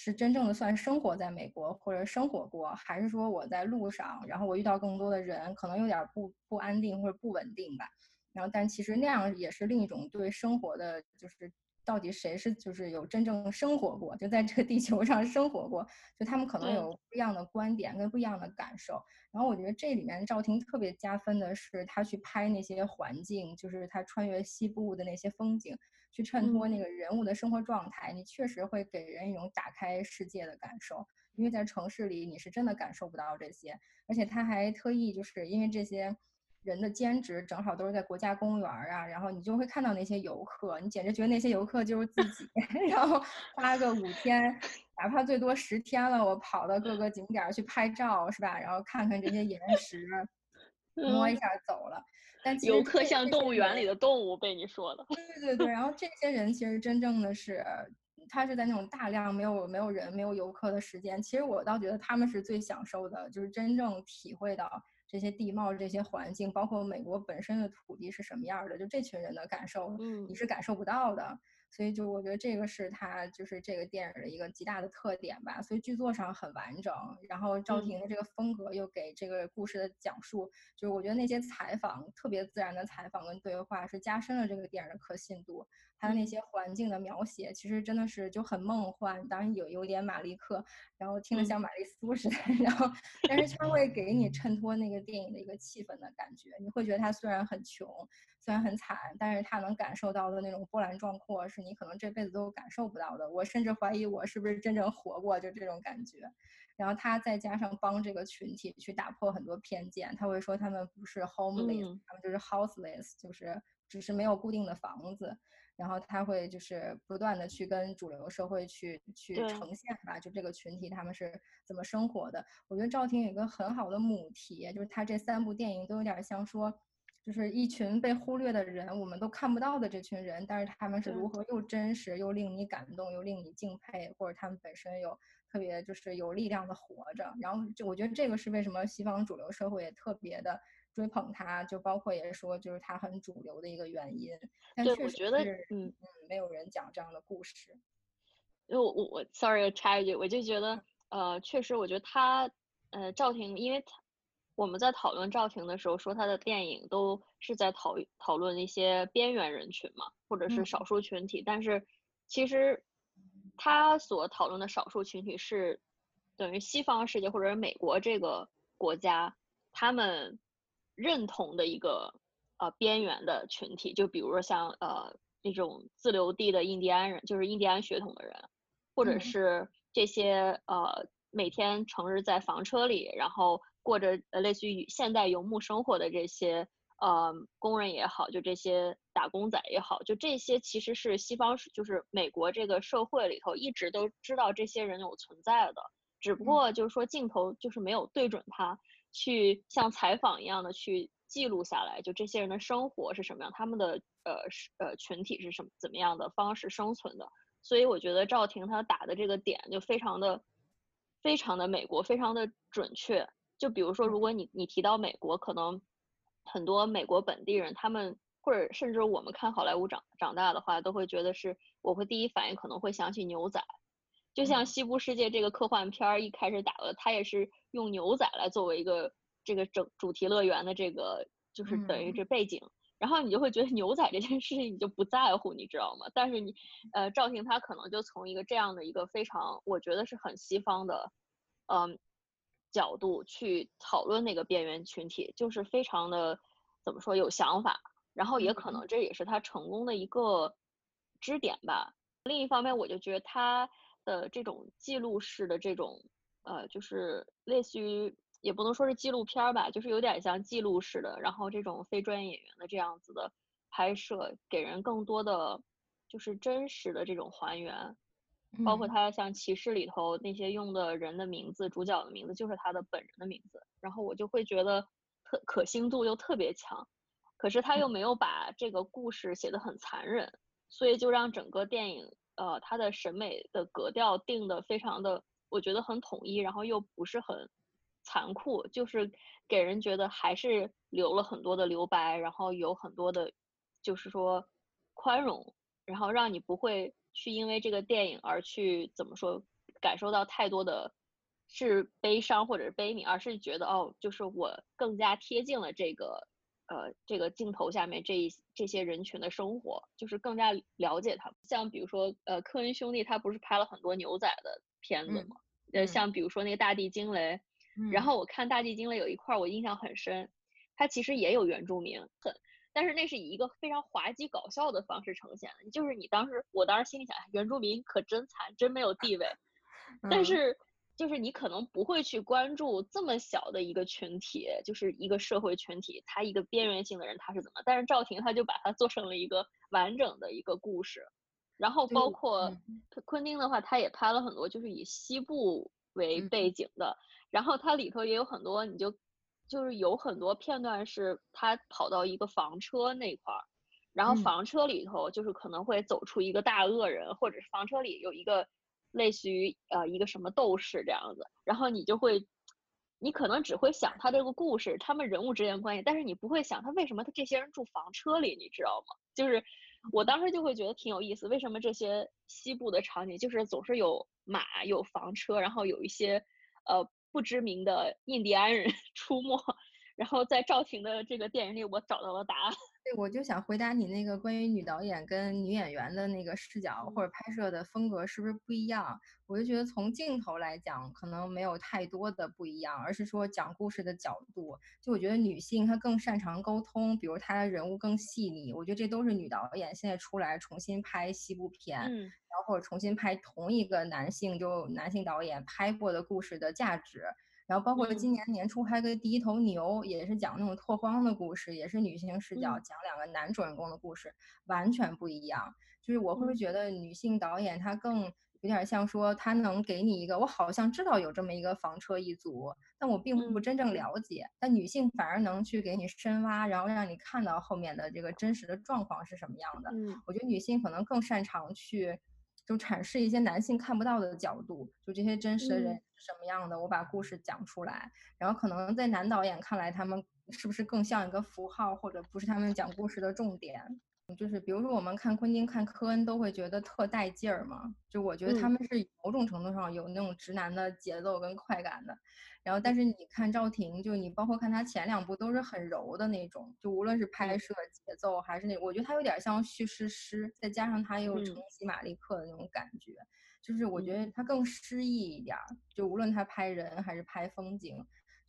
是真正的算生活在美国或者生活过，还是说我在路上，然后我遇到更多的人，可能有点不不安定或者不稳定吧。然后但其实那样也是另一种对生活的就是。到底谁是就是有真正生活过，就在这个地球上生活过，就他们可能有不一样的观点跟不一样的感受。然后我觉得这里面赵婷特别加分的是，他去拍那些环境，就是他穿越西部的那些风景，去衬托那个人物的生活状态，你确实会给人一种打开世界的感受。因为在城市里，你是真的感受不到这些，而且他还特意就是因为这些。人的兼职正好都是在国家公园啊，然后你就会看到那些游客，你简直觉得那些游客就是自己，然后花个五天，哪怕最多十天了，我跑到各个景点去拍照，是吧？然后看看这些岩石，摸一下走了。但游客像动物园里的动物，被你说的。对对对，然后这些人其实真正的是，他是在那种大量没有没有人、没有游客的时间，其实我倒觉得他们是最享受的，就是真正体会到。这些地貌、这些环境，包括美国本身的土地是什么样的，就这群人的感受，你是感受不到的。所以，就我觉得这个是他就是这个电影的一个极大的特点吧。所以剧作上很完整，然后赵婷的这个风格又给这个故事的讲述，就是我觉得那些采访特别自然的采访跟对话，是加深了这个电影的可信度。还有那些环境的描写，其实真的是就很梦幻，当然有有点马利克，然后听着像玛丽苏似的，然后但是它会给你衬托那个电影的一个气氛的感觉。你会觉得他虽然很穷。虽然很惨，但是他能感受到的那种波澜壮阔，是你可能这辈子都感受不到的。我甚至怀疑我是不是真正活过，就这种感觉。然后他再加上帮这个群体去打破很多偏见，他会说他们不是 homeless，他们就是 houseless，就是只是没有固定的房子。然后他会就是不断的去跟主流社会去去呈现吧，就这个群体他们是怎么生活的。我觉得赵婷有一个很好的母题，就是他这三部电影都有点像说。就是一群被忽略的人，我们都看不到的这群人，但是他们是如何又真实又令你感动又令你敬佩，或者他们本身有特别就是有力量的活着。然后就我觉得这个是为什么西方主流社会也特别的追捧他，就包括也说就是他很主流的一个原因。但确实是，嗯嗯，没有人讲这样的故事。因为我我我，sorry 插一句，我就觉得呃，确实我觉得他呃赵婷，因为他。我们在讨论赵婷的时候，说她的电影都是在讨讨论一些边缘人群嘛，或者是少数群体。但是，其实他所讨论的少数群体是等于西方世界或者是美国这个国家他们认同的一个呃边缘的群体。就比如说像呃那种自留地的印第安人，就是印第安血统的人，或者是这些呃每天成日在房车里，然后。过着呃类似于现代游牧生活的这些呃工人也好，就这些打工仔也好，就这些其实是西方就是美国这个社会里头一直都知道这些人有存在的，只不过就是说镜头就是没有对准他，去像采访一样的去记录下来，就这些人的生活是什么样，他们的呃是呃群体是什么怎么样的方式生存的。所以我觉得赵婷她打的这个点就非常的非常的美国，非常的准确。就比如说，如果你你提到美国，可能很多美国本地人他们。或者甚至我们看好莱坞长长大的话，都会觉得是我会第一反应可能会想起牛仔，就像《西部世界》这个科幻片儿一开始打的，它也是用牛仔来作为一个这个整主题乐园的这个就是等于这背景，然后你就会觉得牛仔这件事情你就不在乎，你知道吗？但是你呃赵婷她可能就从一个这样的一个非常我觉得是很西方的嗯角度去讨论那个边缘群体，就是非常的怎么说有想法。然后也可能这也是他成功的一个支点吧。另一方面，我就觉得他的这种记录式的这种，呃，就是类似于也不能说是纪录片吧，就是有点像记录式的。然后这种非专业演员的这样子的拍摄，给人更多的就是真实的这种还原。包括他像《骑士》里头那些用的人的名字，主角的名字就是他的本人的名字。然后我就会觉得特可信度又特别强。可是他又没有把这个故事写得很残忍，所以就让整个电影，呃，它的审美的格调定的非常的，我觉得很统一，然后又不是很残酷，就是给人觉得还是留了很多的留白，然后有很多的，就是说宽容，然后让你不会去因为这个电影而去怎么说感受到太多的，是悲伤或者是悲悯，而是觉得哦，就是我更加贴近了这个。呃，这个镜头下面这一这些人群的生活，就是更加了解他们。像比如说，呃，科恩兄弟他不是拍了很多牛仔的片子吗？呃，像比如说那个《大地惊雷》，然后我看《大地惊雷》有一块我印象很深，他其实也有原住民，很，但是那是以一个非常滑稽搞笑的方式呈现的。就是你当时，我当时心里想，原住民可真惨，真没有地位，但是。就是你可能不会去关注这么小的一个群体，就是一个社会群体，他一个边缘性的人他是怎么？但是赵婷他就把它做成了一个完整的一个故事，然后包括昆汀的话，他也拍了很多就是以西部为背景的，然后它里头也有很多，你就就是有很多片段是他跑到一个房车那块儿，然后房车里头就是可能会走出一个大恶人，或者是房车里有一个。类似于呃一个什么斗士这样子，然后你就会，你可能只会想他这个故事，他们人物之间关系，但是你不会想他为什么他这些人住房车里，你知道吗？就是我当时就会觉得挺有意思，为什么这些西部的场景就是总是有马有房车，然后有一些呃不知名的印第安人 出没，然后在赵婷的这个电影里，我找到了答案。我就想回答你那个关于女导演跟女演员的那个视角或者拍摄的风格是不是不一样？我就觉得从镜头来讲，可能没有太多的不一样，而是说讲故事的角度。就我觉得女性她更擅长沟通，比如她的人物更细腻。我觉得这都是女导演现在出来重新拍西部片，然后或者重新拍同一个男性就男性导演拍过的故事的价值。然后包括今年年初还个第一头牛，也是讲那种拓荒的故事，也是女性视角讲两个男主人公的故事，完全不一样。就是我会觉得女性导演她更有点像说，她能给你一个，我好像知道有这么一个房车一族，但我并不真正了解。但女性反而能去给你深挖，然后让你看到后面的这个真实的状况是什么样的。嗯，我觉得女性可能更擅长去。就阐释一些男性看不到的角度，就这些真实的人是什么样的，我把故事讲出来。然后可能在男导演看来，他们是不是更像一个符号，或者不是他们讲故事的重点？就是比如说我们看昆汀、看科恩都会觉得特带劲儿嘛。就我觉得他们是某种程度上有那种直男的节奏跟快感的。然后但是你看赵婷，就你包括看她前两部都是很柔的那种，就无论是拍摄节奏还是那，我觉得她有点像叙事诗，再加上她又承袭马利克的那种感觉，就是我觉得她更诗意一点儿。就无论她拍人还是拍风景。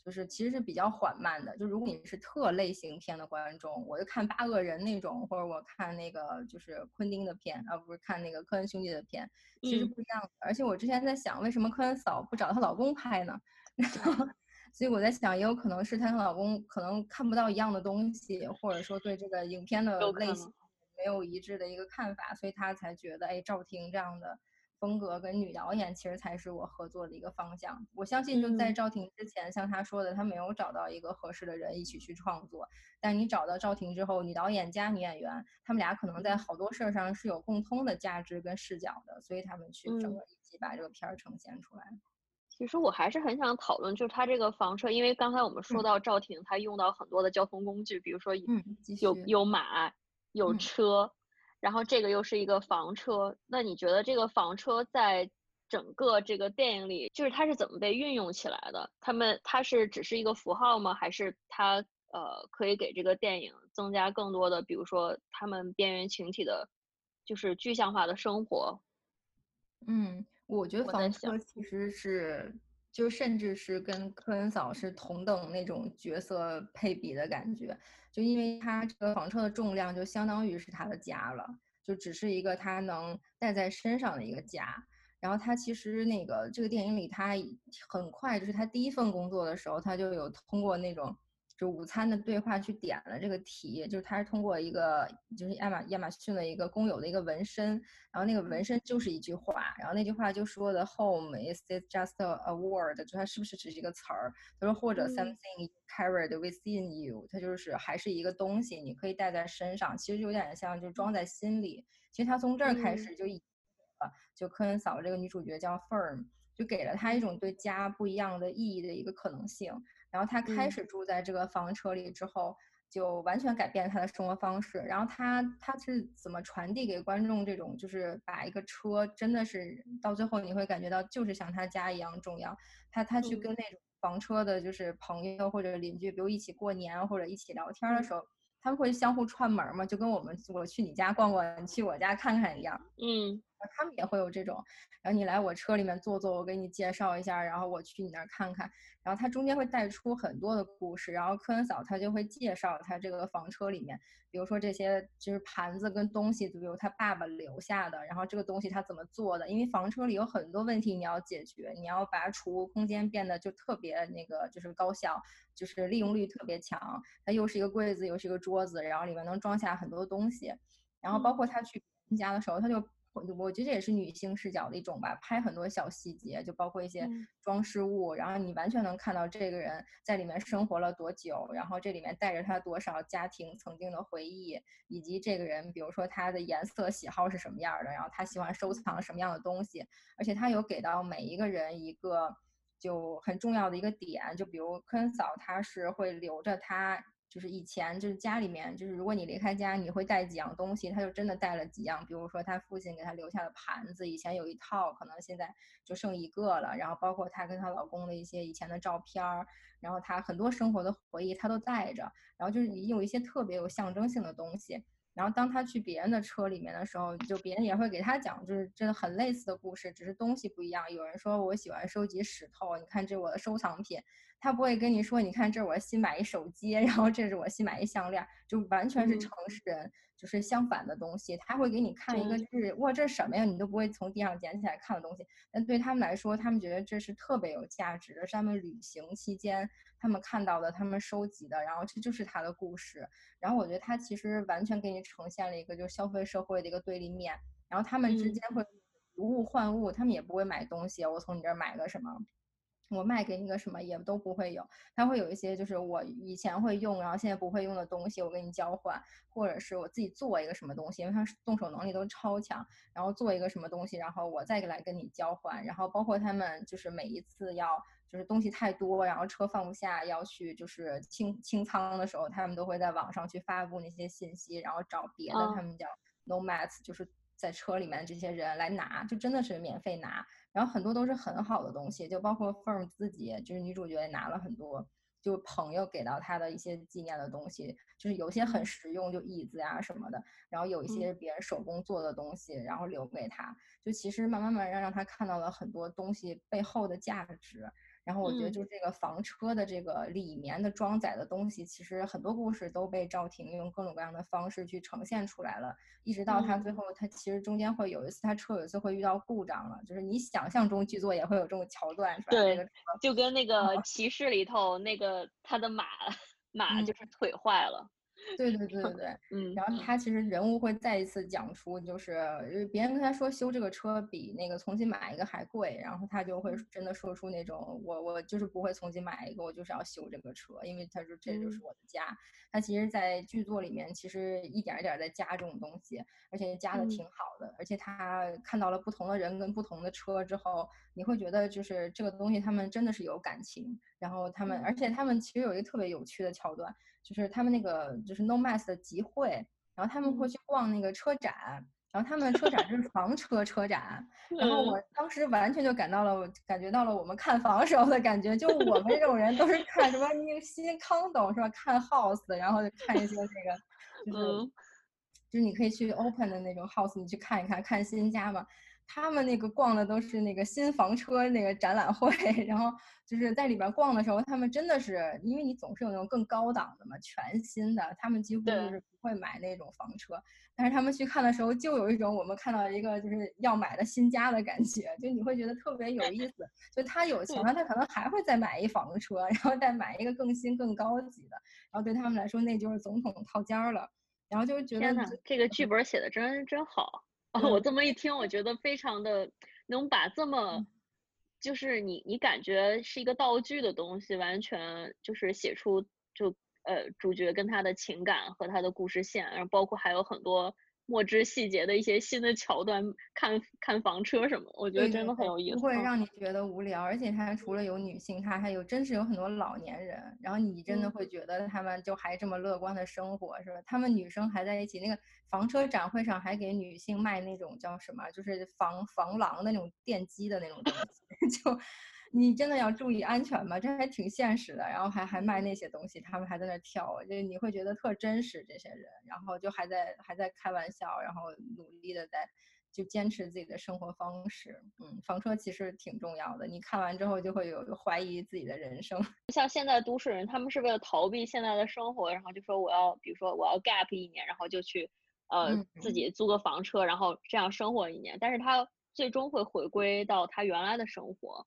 就是其实是比较缓慢的。就如果你是特类型片的观众，我就看八恶人那种，或者我看那个就是昆汀的片，而不是看那个科恩兄弟的片，其实不一样的。而且我之前在想，为什么科恩嫂不找她老公拍呢？然后，所以我在想，也有可能是她和老公可能看不到一样的东西，或者说对这个影片的类型没有一致的一个看法，所以她才觉得，哎，赵婷这样的风格跟女导演，其实才是我合作的一个方向。我相信就在赵婷之前，像她说的，她没有找到一个合适的人一起去创作。但你找到赵婷之后，女导演加女演员，他们俩可能在好多事儿上是有共通的价值跟视角的，所以他们去整个一起把这个片儿呈现出来。其实我还是很想讨论，就是他这个房车，因为刚才我们说到赵婷，她用到很多的交通工具，比如说有有马，有车。然后这个又是一个房车，那你觉得这个房车在整个这个电影里，就是它是怎么被运用起来的？他们它是只是一个符号吗？还是它呃可以给这个电影增加更多的，比如说他们边缘群体的，就是具象化的生活？嗯，我觉得房车其实是，就甚至是跟科恩嫂是同等那种角色配比的感觉。就因为它这个房车的重量就相当于是他的家了，就只是一个他能带在身上的一个家。然后他其实那个这个电影里，他很快就是他第一份工作的时候，他就有通过那种。就午餐的对话去点了这个题，就是他是通过一个就是亚马亚马逊的一个公有的一个纹身，然后那个纹身就是一句话，然后那句话就说的 home is it just a word，就它是不是只是一个词儿？他说或者 something carried within you，它就是还是一个东西，你可以带在身上，其实有点像就装在心里。其实他从这儿开始就以就科恩嫂这个女主角叫 Firm，就给了他一种对家不一样的意义的一个可能性。然后他开始住在这个房车里之后，就完全改变了他的生活方式。然后他他是怎么传递给观众这种，就是把一个车真的是到最后你会感觉到就是像他家一样重要。他他去跟那种房车的就是朋友或者邻居，比如一起过年或者一起聊天的时候，他们会相互串门嘛，就跟我们我去你家逛逛，你去我家看看一样。嗯。他们也会有这种，然后你来我车里面坐坐，我给你介绍一下，然后我去你那儿看看，然后他中间会带出很多的故事，然后科恩嫂她就会介绍他这个房车里面，比如说这些就是盘子跟东西，比如他爸爸留下的，然后这个东西他怎么做的，因为房车里有很多问题你要解决，你要把储物空间变得就特别那个就是高效，就是利用率特别强，它又是一个柜子又是一个桌子，然后里面能装下很多东西，然后包括他去别人家的时候，他就。我觉得这也是女性视角的一种吧，拍很多小细节，就包括一些装饰物，然后你完全能看到这个人在里面生活了多久，然后这里面带着他多少家庭曾经的回忆，以及这个人，比如说他的颜色喜好是什么样的，然后他喜欢收藏什么样的东西，而且他有给到每一个人一个就很重要的一个点，就比如科恩嫂，她是会留着他。就是以前就是家里面，就是如果你离开家，你会带几样东西，他就真的带了几样。比如说他父亲给他留下的盘子，以前有一套，可能现在就剩一个了。然后包括她跟她老公的一些以前的照片儿，然后她很多生活的回忆，她都带着。然后就是你有一些特别有象征性的东西。然后当他去别人的车里面的时候，就别人也会给他讲，就是真的很类似的故事，只是东西不一样。有人说我喜欢收集石头，你看这是我的收藏品。他不会跟你说，你看这是我新买一手机，然后这是我新买一项链，就完全是城市人就是相反的东西。他会给你看一个，就是哇，这是什么呀？你都不会从地上捡起来看的东西。但对他们来说，他们觉得这是特别有价值的，是他们旅行期间他们看到的，他们收集的，然后这就是他的故事。然后我觉得他其实完全给你呈现了一个就是消费社会的一个对立面。然后他们之间会以物换物，他们也不会买东西，我从你这儿买个什么。我卖给你个什么也都不会有，他会有一些就是我以前会用，然后现在不会用的东西，我跟你交换，或者是我自己做一个什么东西，因为他动手能力都超强，然后做一个什么东西，然后我再来跟你交换，然后包括他们就是每一次要就是东西太多，然后车放不下要去就是清清仓的时候，他们都会在网上去发布那些信息，然后找别的他们叫 nomads，就是在车里面这些人来拿，就真的是免费拿。然后很多都是很好的东西，就包括 Firm 自己，就是女主角也拿了很多，就朋友给到她的一些纪念的东西，就是有些很实用，就椅子呀什么的，然后有一些别人手工做的东西，然后留给她，就其实慢慢慢让让她看到了很多东西背后的价值。然后我觉得，就这个房车的这个里面的装载的东西，其实很多故事都被赵婷用各种各样的方式去呈现出来了。一直到他最后，他其实中间会有一次，他车有一次会遇到故障了，就是你想象中剧作也会有这种桥段，是吧？对，就跟那个骑士里头那个他的马马就是腿坏了。对对对对对，嗯，然后。他其实人物会再一次讲出，就是别人跟他说修这个车比那个重新买一个还贵，然后他就会真的说出那种我我就是不会重新买一个，我就是要修这个车，因为他说这就是我的家。他其实，在剧作里面其实一点一点在加这种东西，而且加的挺好的，而且他看到了不同的人跟不同的车之后，你会觉得就是这个东西他们真的是有感情，然后他们而且。他们其实有一个特别有趣的桥段。就是他们那个就是 Nomads 的集会，然后他们会去逛那个车展，然后他们车展是房车车展，然后我当时完全就感到了，感觉到了我们看房时候的感觉，就我们这种人都是看什么那个新 condo 是吧？看 house，然后就看一些那个，就是就是你可以去 open 的那种 house，你去看一看，看新家嘛。他们那个逛的都是那个新房车那个展览会，然后就是在里边逛的时候，他们真的是因为你总是有那种更高档的嘛，全新的，他们几乎就是不会买那种房车，但是他们去看的时候，就有一种我们看到一个就是要买的新家的感觉，就你会觉得特别有意思。就他有钱了，他可能还会再买一房车，然后再买一个更新更高级的，然后对他们来说那就是总统套间了，然后就觉得这个剧本写的真真好。哦，我这么一听，我觉得非常的能把这么，就是你你感觉是一个道具的东西，完全就是写出就呃主角跟他的情感和他的故事线，然后包括还有很多。墨汁细节的一些新的桥段，看看房车什么，我觉得真的很有意思，不会让你觉得无聊。而且它除了有女性，它还有真是有很多老年人，然后你真的会觉得他们就还这么乐观的生活，是吧？他们女生还在一起，那个房车展会上还给女性卖那种叫什么，就是防防狼的那种电击的那种东西，就。你真的要注意安全吗？这还挺现实的，然后还还卖那些东西，他们还在那跳，就你会觉得特真实。这些人，然后就还在还在开玩笑，然后努力的在就坚持自己的生活方式。嗯，房车其实挺重要的，你看完之后就会有怀疑自己的人生。像现在都市人，他们是为了逃避现在的生活，然后就说我要，比如说我要 gap 一年，然后就去呃自己租个房车，然后这样生活一年。但是他最终会回归到他原来的生活。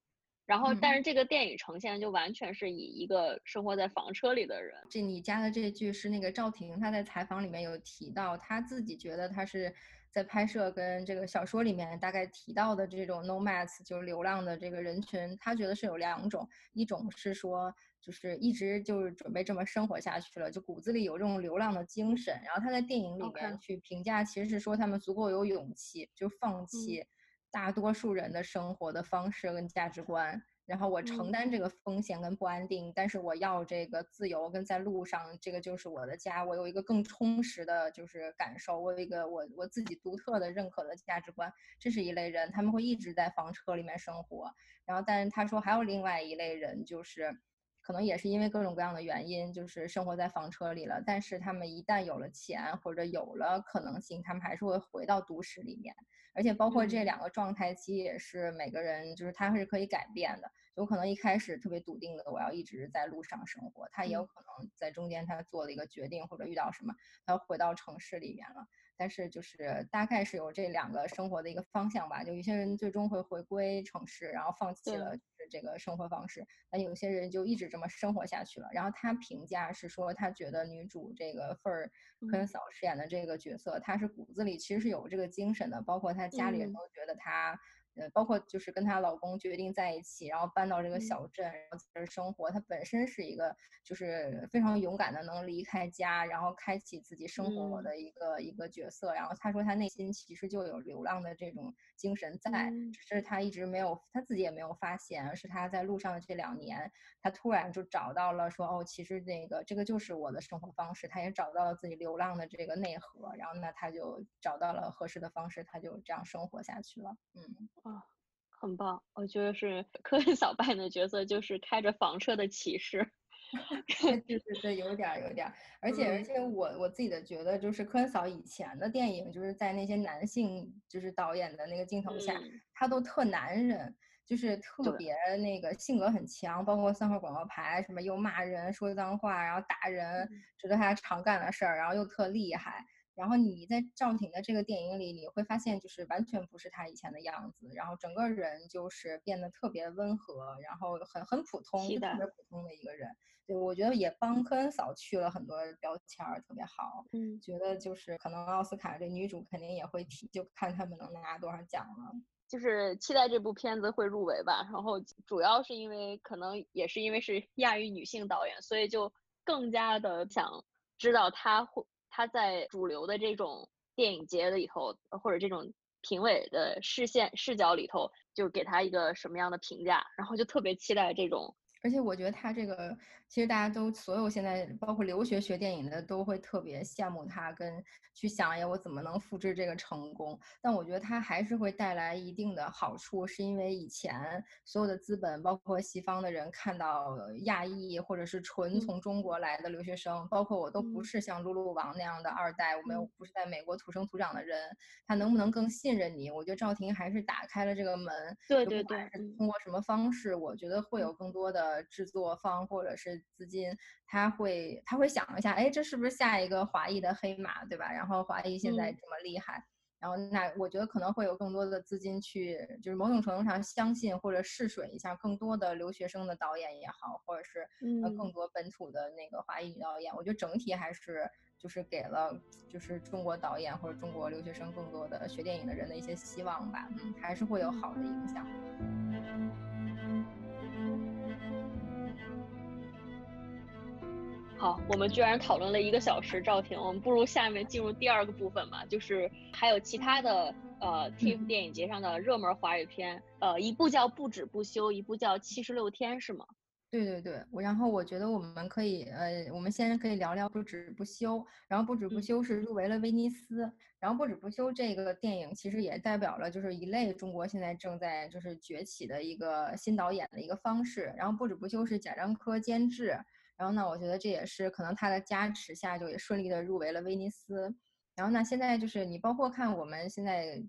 然后，但是这个电影呈现就完全是以一个生活在房车里的人。这你加的这句是那个赵婷，她在采访里面有提到，她自己觉得她是在拍摄跟这个小说里面大概提到的这种 nomads，就是流浪的这个人群，她觉得是有两种，一种是说就是一直就是准备这么生活下去了，就骨子里有这种流浪的精神。然后她在电影里面去评价，其实是说他们足够有勇气，就放弃。大多数人的生活的方式跟价值观，然后我承担这个风险跟不安定，但是我要这个自由跟在路上，这个就是我的家，我有一个更充实的，就是感受，我有一个我我自己独特的认可的价值观，这是一类人，他们会一直在房车里面生活。然后，但是他说还有另外一类人，就是可能也是因为各种各样的原因，就是生活在房车里了，但是他们一旦有了钱或者有了可能性，他们还是会回到都市里面。而且包括这两个状态，其实也是每个人，就是他是可以改变的。有可能一开始特别笃定的，我要一直在路上生活，他也有可能在中间他做了一个决定，或者遇到什么，他回到城市里面了。但是就是大概是有这两个生活的一个方向吧。就有些人最终会回归城市，然后放弃了就是这个生活方式。那有些人就一直这么生活下去了。然后他评价是说，他觉得女主这个份儿科恩嫂饰演的这个角色，她是骨子里其实是有这个精神的，包括她家里人都觉得她。呃，包括就是跟她老公决定在一起，然后搬到这个小镇，然后在这生活。她本身是一个就是非常勇敢的，能离开家，然后开启自己生活的一个一个角色。然后她说，她内心其实就有流浪的这种精神在，只是他一直没有，他自己也没有发现，而是他在路上的这两年，他突然就找到了，说哦，其实那个这个就是我的生活方式。他也找到了自己流浪的这个内核，然后呢，他就找到了合适的方式，他就这样生活下去了。嗯。啊，很棒！我觉得是科恩 小扮演的角色，就是开着房车的骑士。对对对，有点儿有点儿。而且而且，我我自己的觉得，就是科恩嫂以前的电影，就是在那些男性就是导演的那个镜头下，他都特男人，就是特别那个性格很强，包括三号广告牌，什么又骂人、说脏话，然后打人，这是他常干的事儿，然后又特厉害。然后你在赵婷的这个电影里，你会发现就是完全不是他以前的样子，然后整个人就是变得特别温和，然后很很普通，特别普通的一个人。对，我觉得也帮科恩扫去了很多标签儿，特别好。嗯，觉得就是可能奥斯卡这女主肯定也会提，就看他们能拿多少奖了。就是期待这部片子会入围吧，然后主要是因为可能也是因为是亚裔女性导演，所以就更加的想知道她会她在主流的这种电影节里头或者这种评委的视线视角里头，就给她一个什么样的评价，然后就特别期待这种。而且我觉得她这个，其实大家都所有现在包括留学学电影的都会特别羡慕他，跟去想呀，我怎么能复制这个成功？但我觉得他还是会带来一定的好处，是因为以前所有的资本，包括西方的人看到亚裔或者是纯从中国来的留学生，包括我都不是像露露王那样的二代，我们又不是在美国土生土长的人，他能不能更信任你？我觉得赵婷还是打开了这个门。对对对。通过什么方式？我觉得会有更多的。制作方或者是资金，他会他会想一下，哎，这是不是下一个华裔的黑马，对吧？然后华裔现在这么厉害，然后那我觉得可能会有更多的资金去，就是某种程度上相信或者试水一下更多的留学生的导演也好，或者是呃更多本土的那个华裔女导演。我觉得整体还是就是给了就是中国导演或者中国留学生更多的学电影的人的一些希望吧，嗯，还是会有好的影响。好，我们居然讨论了一个小时，赵婷，我们不如下面进入第二个部分吧，就是还有其他的呃 TIFF 电影节上的热门华语片，呃，一部叫《不止不休》，一部叫《七十六天》，是吗？对对对，我然后我觉得我们可以呃，我们先可以聊聊《不止不休》，然后《不止不休》是入围了威尼斯，然后《不止不休》这个电影其实也代表了就是一类中国现在正在就是崛起的一个新导演的一个方式，然后《不止不休》是贾樟柯监制。然后呢，我觉得这也是可能他的加持下，就也顺利的入围了威尼斯。然后呢，现在就是你包括看我们现在。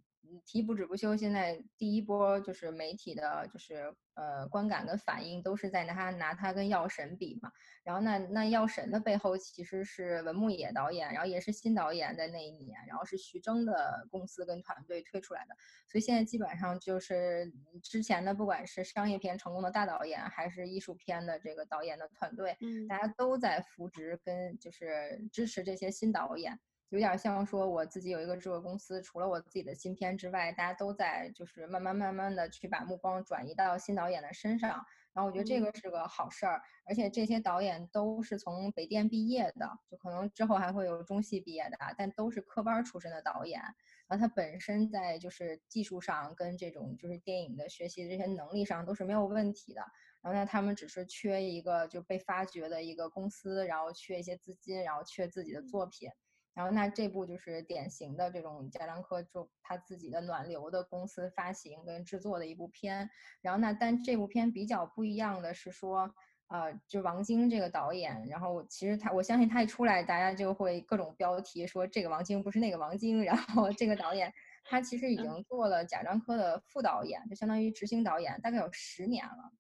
提不止不休，现在第一波就是媒体的，就是呃观感跟反应都是在拿他拿他跟药神比嘛。然后那那药神的背后其实是文牧野导演，然后也是新导演在那一年，然后是徐峥的公司跟团队推出来的。所以现在基本上就是之前的不管是商业片成功的大导演，还是艺术片的这个导演的团队，嗯，大家都在扶植跟就是支持这些新导演。有点像说我自己有一个制作公司，除了我自己的新片之外，大家都在就是慢慢慢慢的去把目光转移到新导演的身上。然后我觉得这个是个好事儿，而且这些导演都是从北电毕业的，就可能之后还会有中戏毕业的，但都是科班出身的导演。然后他本身在就是技术上跟这种就是电影的学习这些能力上都是没有问题的。然后呢，他们只是缺一个就被发掘的一个公司，然后缺一些资金，然后缺自己的作品。然后那这部就是典型的这种贾樟柯就他自己的暖流的公司发行跟制作的一部片。然后那但这部片比较不一样的是说，呃，就王晶这个导演，然后其实他我相信他一出来，大家就会各种标题说这个王晶不是那个王晶。然后这个导演他其实已经做了贾樟柯的副导演，就相当于执行导演，大概有十年了。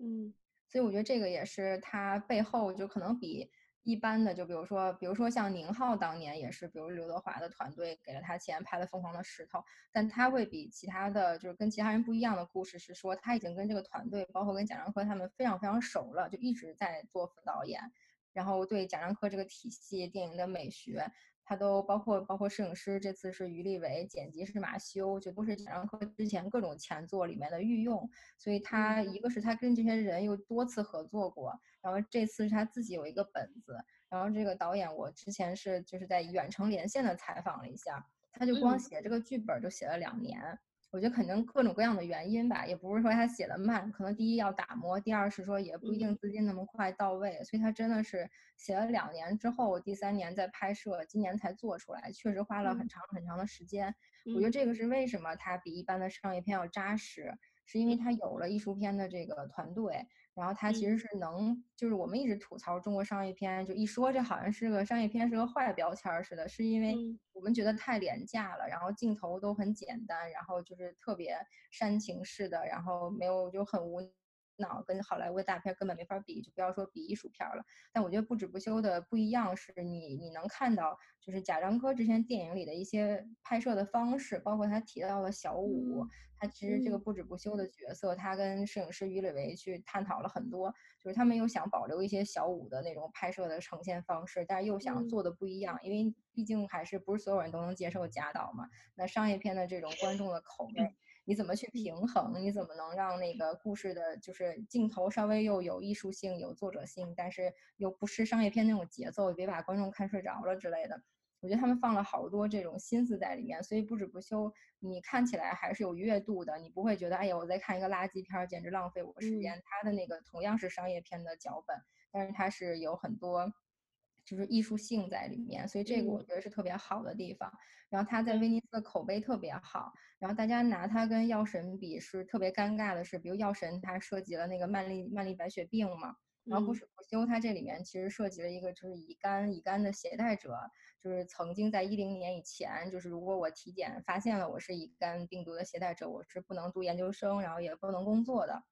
嗯，所以我觉得这个也是他背后就可能比。一般的，就比如说，比如说像宁浩当年也是，比如刘德华的团队给了他钱拍了《疯狂的石头》，但他会比其他的就是跟其他人不一样的故事是说，他已经跟这个团队，包括跟贾樟柯他们非常非常熟了，就一直在做副导演，然后对贾樟柯这个体系、电影的美学。他都包括包括摄影师，这次是于立伟，剪辑是马修，就都是贾樟柯之前各种前作里面的御用，所以他一个是他跟这些人又多次合作过，然后这次是他自己有一个本子，然后这个导演我之前是就是在远程连线的采访了一下，他就光写这个剧本就写了两年。我觉得可能各种各样的原因吧，也不是说他写的慢，可能第一要打磨，第二是说也不一定资金那么快到位，所以他真的是写了两年之后，第三年在拍摄，今年才做出来，确实花了很长很长的时间。我觉得这个是为什么它比一般的商业片要扎实，是因为它有了艺术片的这个团队。然后它其实是能，就是我们一直吐槽中国商业片，就一说这好像是个商业片，是个坏标签似的，是因为我们觉得太廉价了，然后镜头都很简单，然后就是特别煽情式的，然后没有就很无脑跟好莱坞大片根本没法比，就不要说比艺术片了。但我觉得不止不休的不一样是你你能看到，就是贾樟柯之前电影里的一些拍摄的方式，包括他提到的小五，他其实这个不止不休的角色，他跟摄影师于磊维去探讨了很多，就是他们又想保留一些小五的那种拍摄的呈现方式，但是又想做的不一样，因为毕竟还是不是所有人都能接受贾导嘛。那商业片的这种观众的口味。你怎么去平衡？你怎么能让那个故事的，就是镜头稍微又有艺术性、有作者性，但是又不失商业片那种节奏，别把观众看睡着了之类的？我觉得他们放了好多这种心思在里面，所以不止不休，你看起来还是有愉悦度的，你不会觉得哎呀我在看一个垃圾片，简直浪费我时间。他的那个同样是商业片的脚本，但是它是有很多。就是艺术性在里面，所以这个我觉得是特别好的地方。然后他在威尼斯的口碑特别好，然后大家拿它跟药神比是特别尴尬的是，比如药神它涉及了那个曼丽曼丽白血病嘛，然后不是不休它这里面其实涉及了一个就是乙肝乙肝的携带者，就是曾经在一零年以前，就是如果我体检发现了我是乙肝病毒的携带者，我是不能读研究生，然后也不能工作的。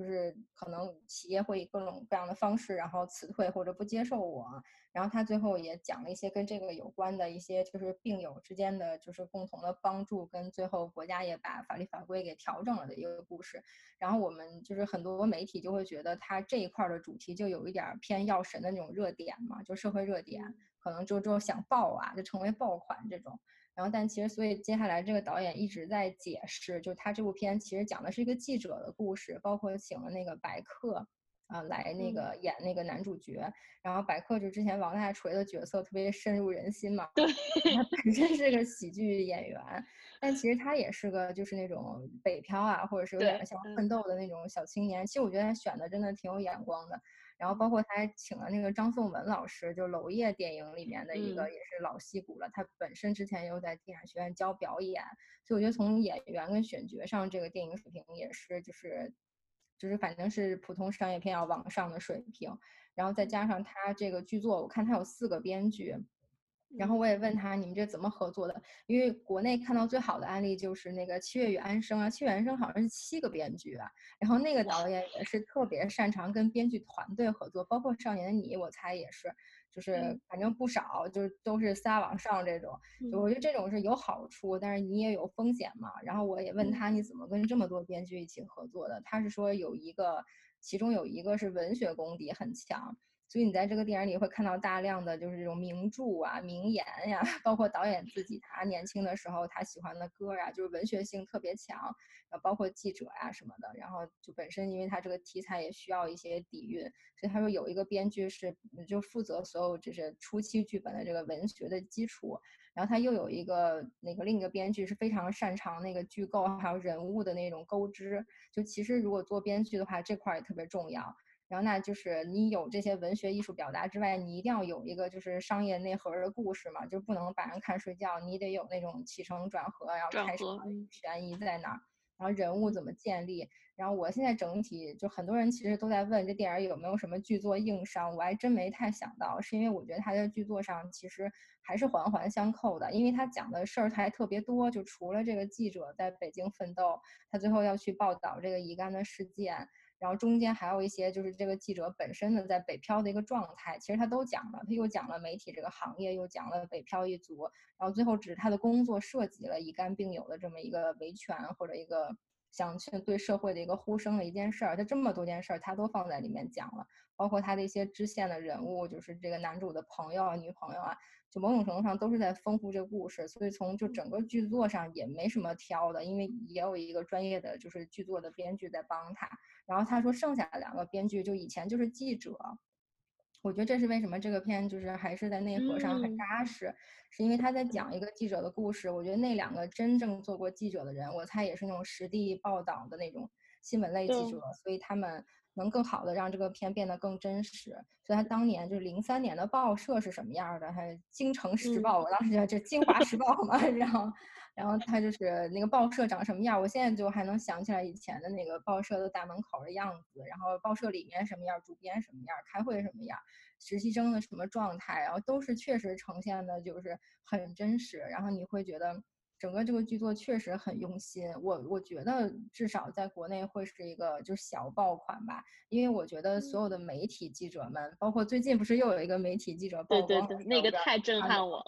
就是可能企业会以各种各样的方式，然后辞退或者不接受我。然后他最后也讲了一些跟这个有关的一些，就是病友之间的就是共同的帮助，跟最后国家也把法律法规给调整了的一个故事。然后我们就是很多媒体就会觉得他这一块的主题就有一点偏药神的那种热点嘛，就社会热点，可能就就想爆啊，就成为爆款这种。然后，但其实，所以接下来这个导演一直在解释，就是他这部片其实讲的是一个记者的故事，包括请了那个白客，啊，来那个演那个男主角。然后白客就之前王大锤的角色特别深入人心嘛，对，他本身是个喜剧演员，但其实他也是个就是那种北漂啊，或者是有点像奋斗的那种小青年。其实我觉得他选的真的挺有眼光的。然后包括他还请了那个张颂文老师，就娄烨电影里面的一个，也是老戏骨了。他本身之前又在电影学院教表演，所以我觉得从演员跟选角上，这个电影水平也是就是，就是反正是普通商业片要往上的水平。然后再加上他这个剧作，我看他有四个编剧。然后我也问他，你们这怎么合作的？因为国内看到最好的案例就是那个《七月与安生》啊，《七月与安生》好像是七个编剧啊。然后那个导演也是特别擅长跟编剧团队合作，包括《少年的你》，我猜也是，就是反正不少，就是都是仨往上这种。就我觉得这种是有好处，但是你也有风险嘛。然后我也问他，你怎么跟这么多编剧一起合作的？他是说有一个，其中有一个是文学功底很强。所以你在这个电影里会看到大量的就是这种名著啊、名言呀，包括导演自己他年轻的时候他喜欢的歌啊，就是文学性特别强。然后包括记者呀什么的，然后就本身因为他这个题材也需要一些底蕴，所以他说有一个编剧是就负责所有就是初期剧本的这个文学的基础，然后他又有一个那个另一个编剧是非常擅长那个剧构还有人物的那种钩织。就其实如果做编剧的话，这块也特别重要。然后那就是你有这些文学艺术表达之外，你一定要有一个就是商业内核的故事嘛，就不能把人看睡觉，你得有那种起承转合，然后开始悬疑在哪儿，然后人物怎么建立。然后我现在整体就很多人其实都在问这电影有没有什么剧作硬伤，我还真没太想到，是因为我觉得它在剧作上其实还是环环相扣的，因为它讲的事儿还特别多，就除了这个记者在北京奋斗，他最后要去报道这个乙肝的事件。然后中间还有一些就是这个记者本身的在北漂的一个状态，其实他都讲了，他又讲了媒体这个行业，又讲了北漂一族，然后最后只是他的工作涉及了乙肝病友的这么一个维权或者一个想去对社会的一个呼声的一件事儿，他这么多件事儿他都放在里面讲了，包括他的一些支线的人物，就是这个男主的朋友啊、女朋友啊。就某种程度上都是在丰富这个故事，所以从就整个剧作上也没什么挑的，因为也有一个专业的就是剧作的编剧在帮他。然后他说剩下的两个编剧就以前就是记者，我觉得这是为什么这个片就是还是在内核上很扎实，是因为他在讲一个记者的故事。我觉得那两个真正做过记者的人，我猜也是那种实地报道的那种新闻类记者，所以他们。能更好的让这个片变得更真实，所以他当年就是零三年的报社是什么样的？还京城时报，我当时觉得这京华时报嘛，然后，然后他就是那个报社长什么样？我现在就还能想起来以前的那个报社的大门口的样子，然后报社里面什么样，主编什么样，开会什么样，实习生的什么状态，然后都是确实呈现的就是很真实，然后你会觉得。整个这个剧作确实很用心，我我觉得至少在国内会是一个就是小爆款吧，因为我觉得所有的媒体记者们，包括最近不是又有一个媒体记者曝光，对对对，那个太震撼我了，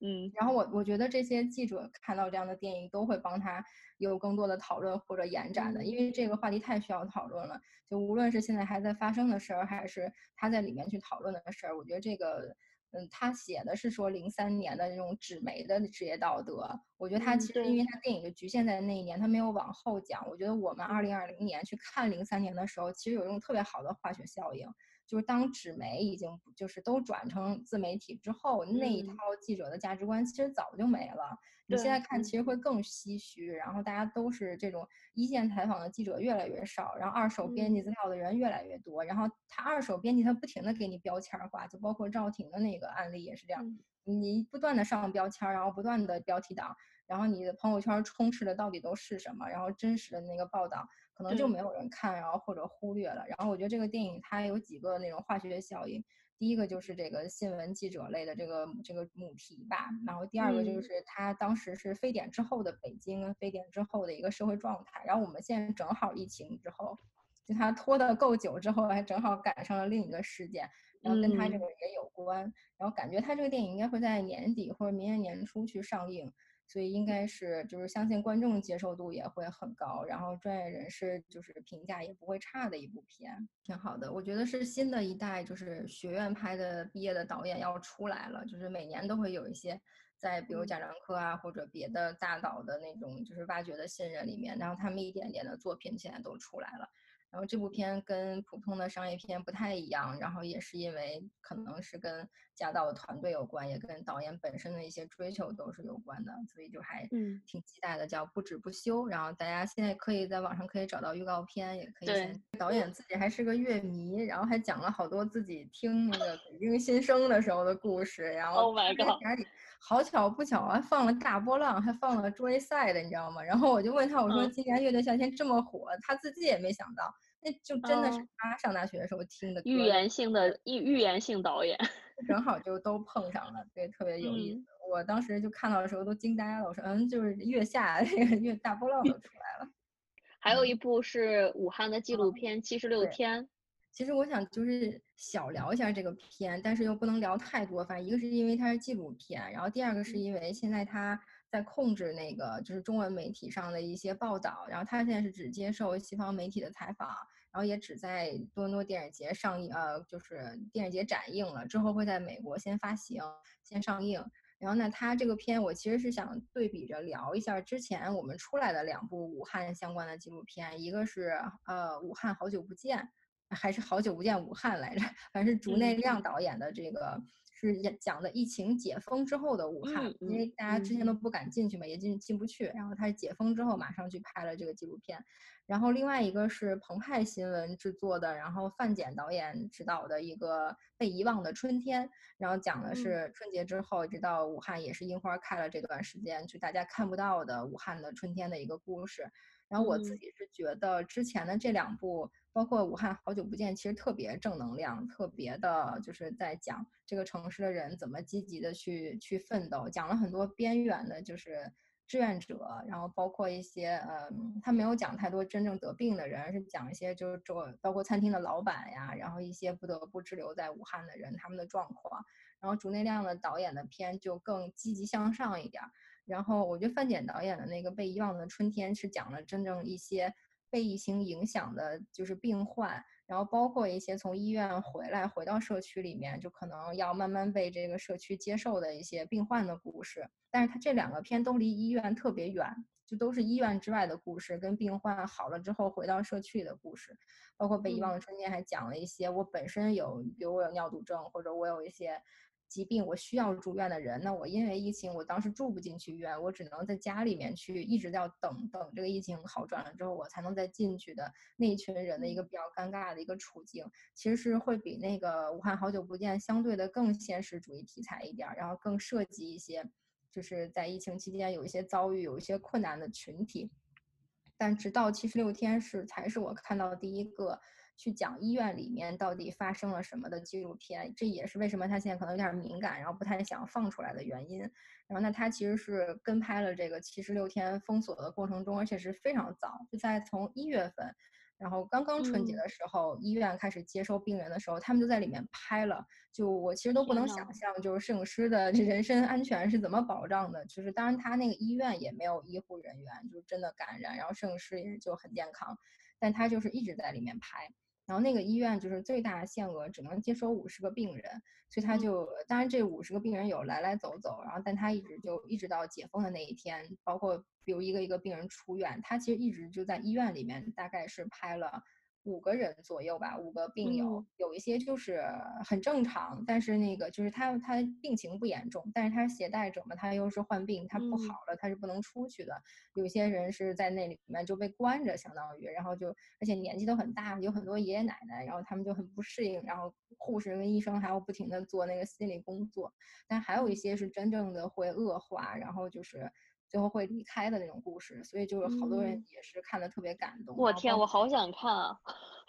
嗯，然后我我觉得这些记者看到这样的电影都会帮他有更多的讨论或者延展的，因为这个话题太需要讨论了，就无论是现在还在发生的事儿，还是他在里面去讨论的事儿，我觉得这个。嗯，他写的是说零三年的那种纸媒的职业道德。我觉得他其实因为他电影就局限在那一年，他没有往后讲。我觉得我们二零二零年去看零三年的时候，其实有一种特别好的化学效应，就是当纸媒已经就是都转成自媒体之后，那一套记者的价值观其实早就没了。你现在看其实会更唏嘘，然后大家都是这种一线采访的记者越来越少，然后二手编辑资料的人越来越多，然后他二手编辑他不停的给你标签化，就包括赵婷的那个案例也是这样，你不断的上标签，然后不断的标题党，然后你的朋友圈充斥的到底都是什么，然后真实的那个报道可能就没有人看，然后或者忽略了，然后我觉得这个电影它有几个那种化学效应。第一个就是这个新闻记者类的这个这个母题吧，然后第二个就是它当时是非典之后的北京，非典之后的一个社会状态，然后我们现在正好疫情之后，就他拖得够久之后，还正好赶上了另一个事件，然后跟他这个也有关，然后感觉他这个电影应该会在年底或者明年年初去上映。所以应该是，就是相信观众接受度也会很高，然后专业人士就是评价也不会差的一部片，挺好的。我觉得是新的一代，就是学院派的毕业的导演要出来了，就是每年都会有一些在比如贾樟柯啊或者别的大导的那种就是挖掘的新人里面，然后他们一点点的作品现在都出来了。然后这部片跟普通的商业片不太一样，然后也是因为可能是跟贾导的团队有关，也跟导演本身的一些追求都是有关的，所以就还嗯挺期待的，叫不止不休。然后大家现在可以在网上可以找到预告片，也可以。对。导演自己还是个乐迷，然后还讲了好多自己听那个北京新生的时候的故事，然后。Oh my god！好巧不巧啊，放了大波浪，还放了 Joyside，你知道吗？然后我就问他，我说今年乐队夏天这么火，他自己也没想到，那就真的是他上大学的时候听的。预言性的预预言性导演，正好就都碰上了，对，特别有意思。我当时就看到的时候都惊呆了，我说嗯，就是月下那个 月大波浪都出来了。还有一部是武汉的纪录片《七十六天》。其实我想就是小聊一下这个片，但是又不能聊太多。反正一个是因为它是纪录片，然后第二个是因为现在它在控制那个就是中文媒体上的一些报道，然后它现在是只接受西方媒体的采访，然后也只在多伦多电影节上映，呃，就是电影节展映了，之后会在美国先发行、先上映。然后呢，它这个片我其实是想对比着聊一下之前我们出来的两部武汉相关的纪录片，一个是呃《武汉好久不见》。还是好久不见武汉来着，反正是竹内亮导演的这个是讲的疫情解封之后的武汉，因为大家之前都不敢进去嘛，也进进不去，然后他是解封之后马上去拍了这个纪录片。然后另外一个是澎湃新闻制作的，然后范简导演执导的一个被遗忘的春天，然后讲的是春节之后，直到武汉也是樱花开了这段时间，就大家看不到的武汉的春天的一个故事。然后我自己是觉得之前的这两部。包括武汉好久不见，其实特别正能量，特别的就是在讲这个城市的人怎么积极的去去奋斗，讲了很多边缘的，就是志愿者，然后包括一些呃，他没有讲太多真正得病的人，而是讲一些就是这包括餐厅的老板呀，然后一些不得不滞留在武汉的人他们的状况。然后竹内亮的导演的片就更积极向上一点。然后我觉得范简导演的那个被遗忘的春天是讲了真正一些。被疫情影响的就是病患，然后包括一些从医院回来回到社区里面，就可能要慢慢被这个社区接受的一些病患的故事。但是他这两个片都离医院特别远，就都是医院之外的故事，跟病患好了之后回到社区的故事。包括被遗忘的春天还讲了一些我本身有，比如我有尿毒症，或者我有一些。疾病我需要住院的人，那我因为疫情，我当时住不进去医院，我只能在家里面去，一直要等等这个疫情好转了之后，我才能再进去的那一群人的一个比较尴尬的一个处境，其实是会比那个武汉好久不见相对的更现实主义题材一点，然后更涉及一些，就是在疫情期间有一些遭遇有一些困难的群体，但直到七十六天是才是我看到的第一个。去讲医院里面到底发生了什么的纪录片，这也是为什么他现在可能有点敏感，然后不太想放出来的原因。然后那他其实是跟拍了这个七十六天封锁的过程中，而且是非常早，就在从一月份。然后刚刚春节的时候，医院开始接收病人的时候，他们就在里面拍了。就我其实都不能想象，就是摄影师的 人身安全是怎么保障的。就是当然他那个医院也没有医护人员，就是真的感染，然后摄影师也就很健康，但他就是一直在里面拍。然后那个医院就是最大限额只能接收五十个病人，所以他就当然这五十个病人有来来走走，然后但他一直就一直到解封的那一天，包括比如一个一个病人出院，他其实一直就在医院里面，大概是拍了。五个人左右吧，五个病友，有一些就是很正常，但是那个就是他他病情不严重，但是他是携带者嘛，他又是患病，他不好了，他是不能出去的。有些人是在那里面就被关着，相当于，然后就而且年纪都很大，有很多爷爷奶奶，然后他们就很不适应，然后护士跟医生还要不停的做那个心理工作，但还有一些是真正的会恶化，然后就是。最后会离开的那种故事，所以就是好多人也是看的特别感动。我天，我好想看啊！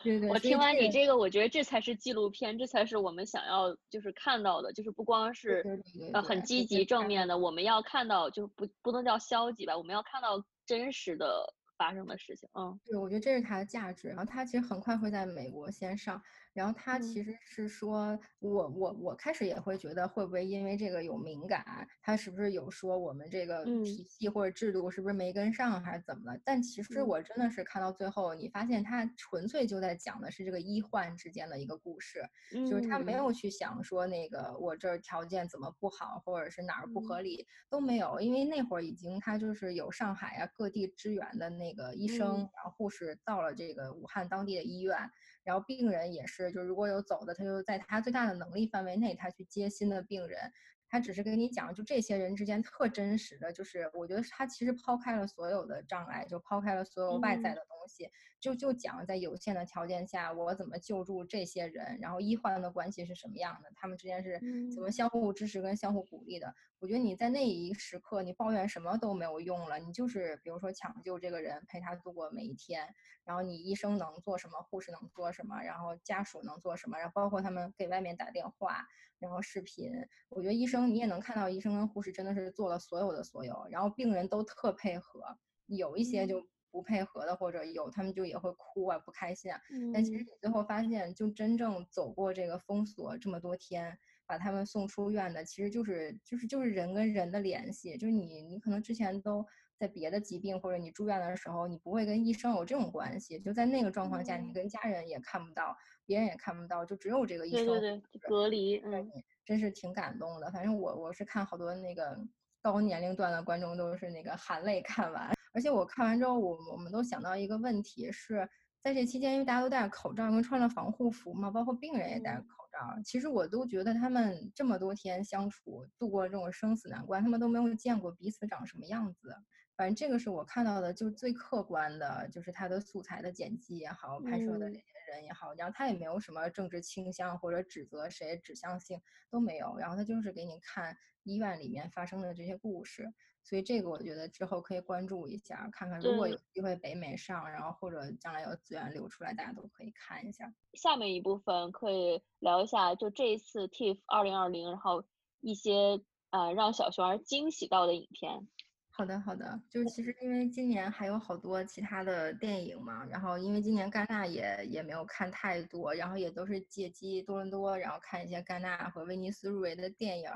对对，我听完你这个，我觉得这才是纪录片，这才是我们想要就是看到的，就是不光是呃很积极正面的，我们要看到就不不能叫消极吧，我们要看到真实的发生的事情。嗯，对，我觉得这是它的价值。然后它其实很快会在美国先上。然后他其实是说，我我我开始也会觉得会不会因为这个有敏感，他是不是有说我们这个体系或者制度是不是没跟上还是怎么了？但其实我真的是看到最后，你发现他纯粹就在讲的是这个医患之间的一个故事，就是他没有去想说那个我这儿条件怎么不好，或者是哪儿不合理都没有，因为那会儿已经他就是有上海啊各地支援的那个医生，然后护士到了这个武汉当地的医院。然后病人也是，就如果有走的，他就在他最大的能力范围内，他去接新的病人。他只是跟你讲，就这些人之间特真实的，就是我觉得他其实抛开了所有的障碍，就抛开了所有外在的东西，就就讲在有限的条件下，我怎么救助这些人，然后医患的关系是什么样的，他们之间是怎么相互支持跟相互鼓励的。我觉得你在那一时刻，你抱怨什么都没有用了，你就是比如说抢救这个人，陪他度过每一天，然后你医生能做什么，护士能做什么，然后家属能做什么，然后包括他们给外面打电话。然后视频，我觉得医生你也能看到，医生跟护士真的是做了所有的所有，然后病人都特配合，有一些就不配合的，或者有他们就也会哭啊，不开心啊。但其实你最后发现，就真正走过这个封锁这么多天，把他们送出院的，其实就是就是就是人跟人的联系，就是你你可能之前都在别的疾病或者你住院的时候，你不会跟医生有这种关系，就在那个状况下，你跟家人也看不到。别人也看不到，就只有这个医生。对对对，隔离，嗯，真是挺感动的。反正我我是看好多那个高年龄段的观众都是那个含泪看完，而且我看完之后，我我们都想到一个问题是在这期间，因为大家都戴着口罩，因为穿了防护服嘛，包括病人也戴着口罩。其实我都觉得他们这么多天相处，度过这种生死难关，他们都没有见过彼此长什么样子。反正这个是我看到的，就是最客观的，就是他的素材的剪辑也好，拍摄的这些人也好，然后他也没有什么政治倾向或者指责谁指向性都没有，然后他就是给你看医院里面发生的这些故事，所以这个我觉得之后可以关注一下，看看如果有机会北美上，然后或者将来有资源流出来，大家都可以看一下。下面一部分可以聊一下，就这一次 TIFF 二零二零，然后一些呃让小熊儿惊喜到的影片。好的，好的，就是其实因为今年还有好多其他的电影嘛，然后因为今年戛纳也也没有看太多，然后也都是借机多伦多，然后看一些戛纳和威尼斯入围的电影，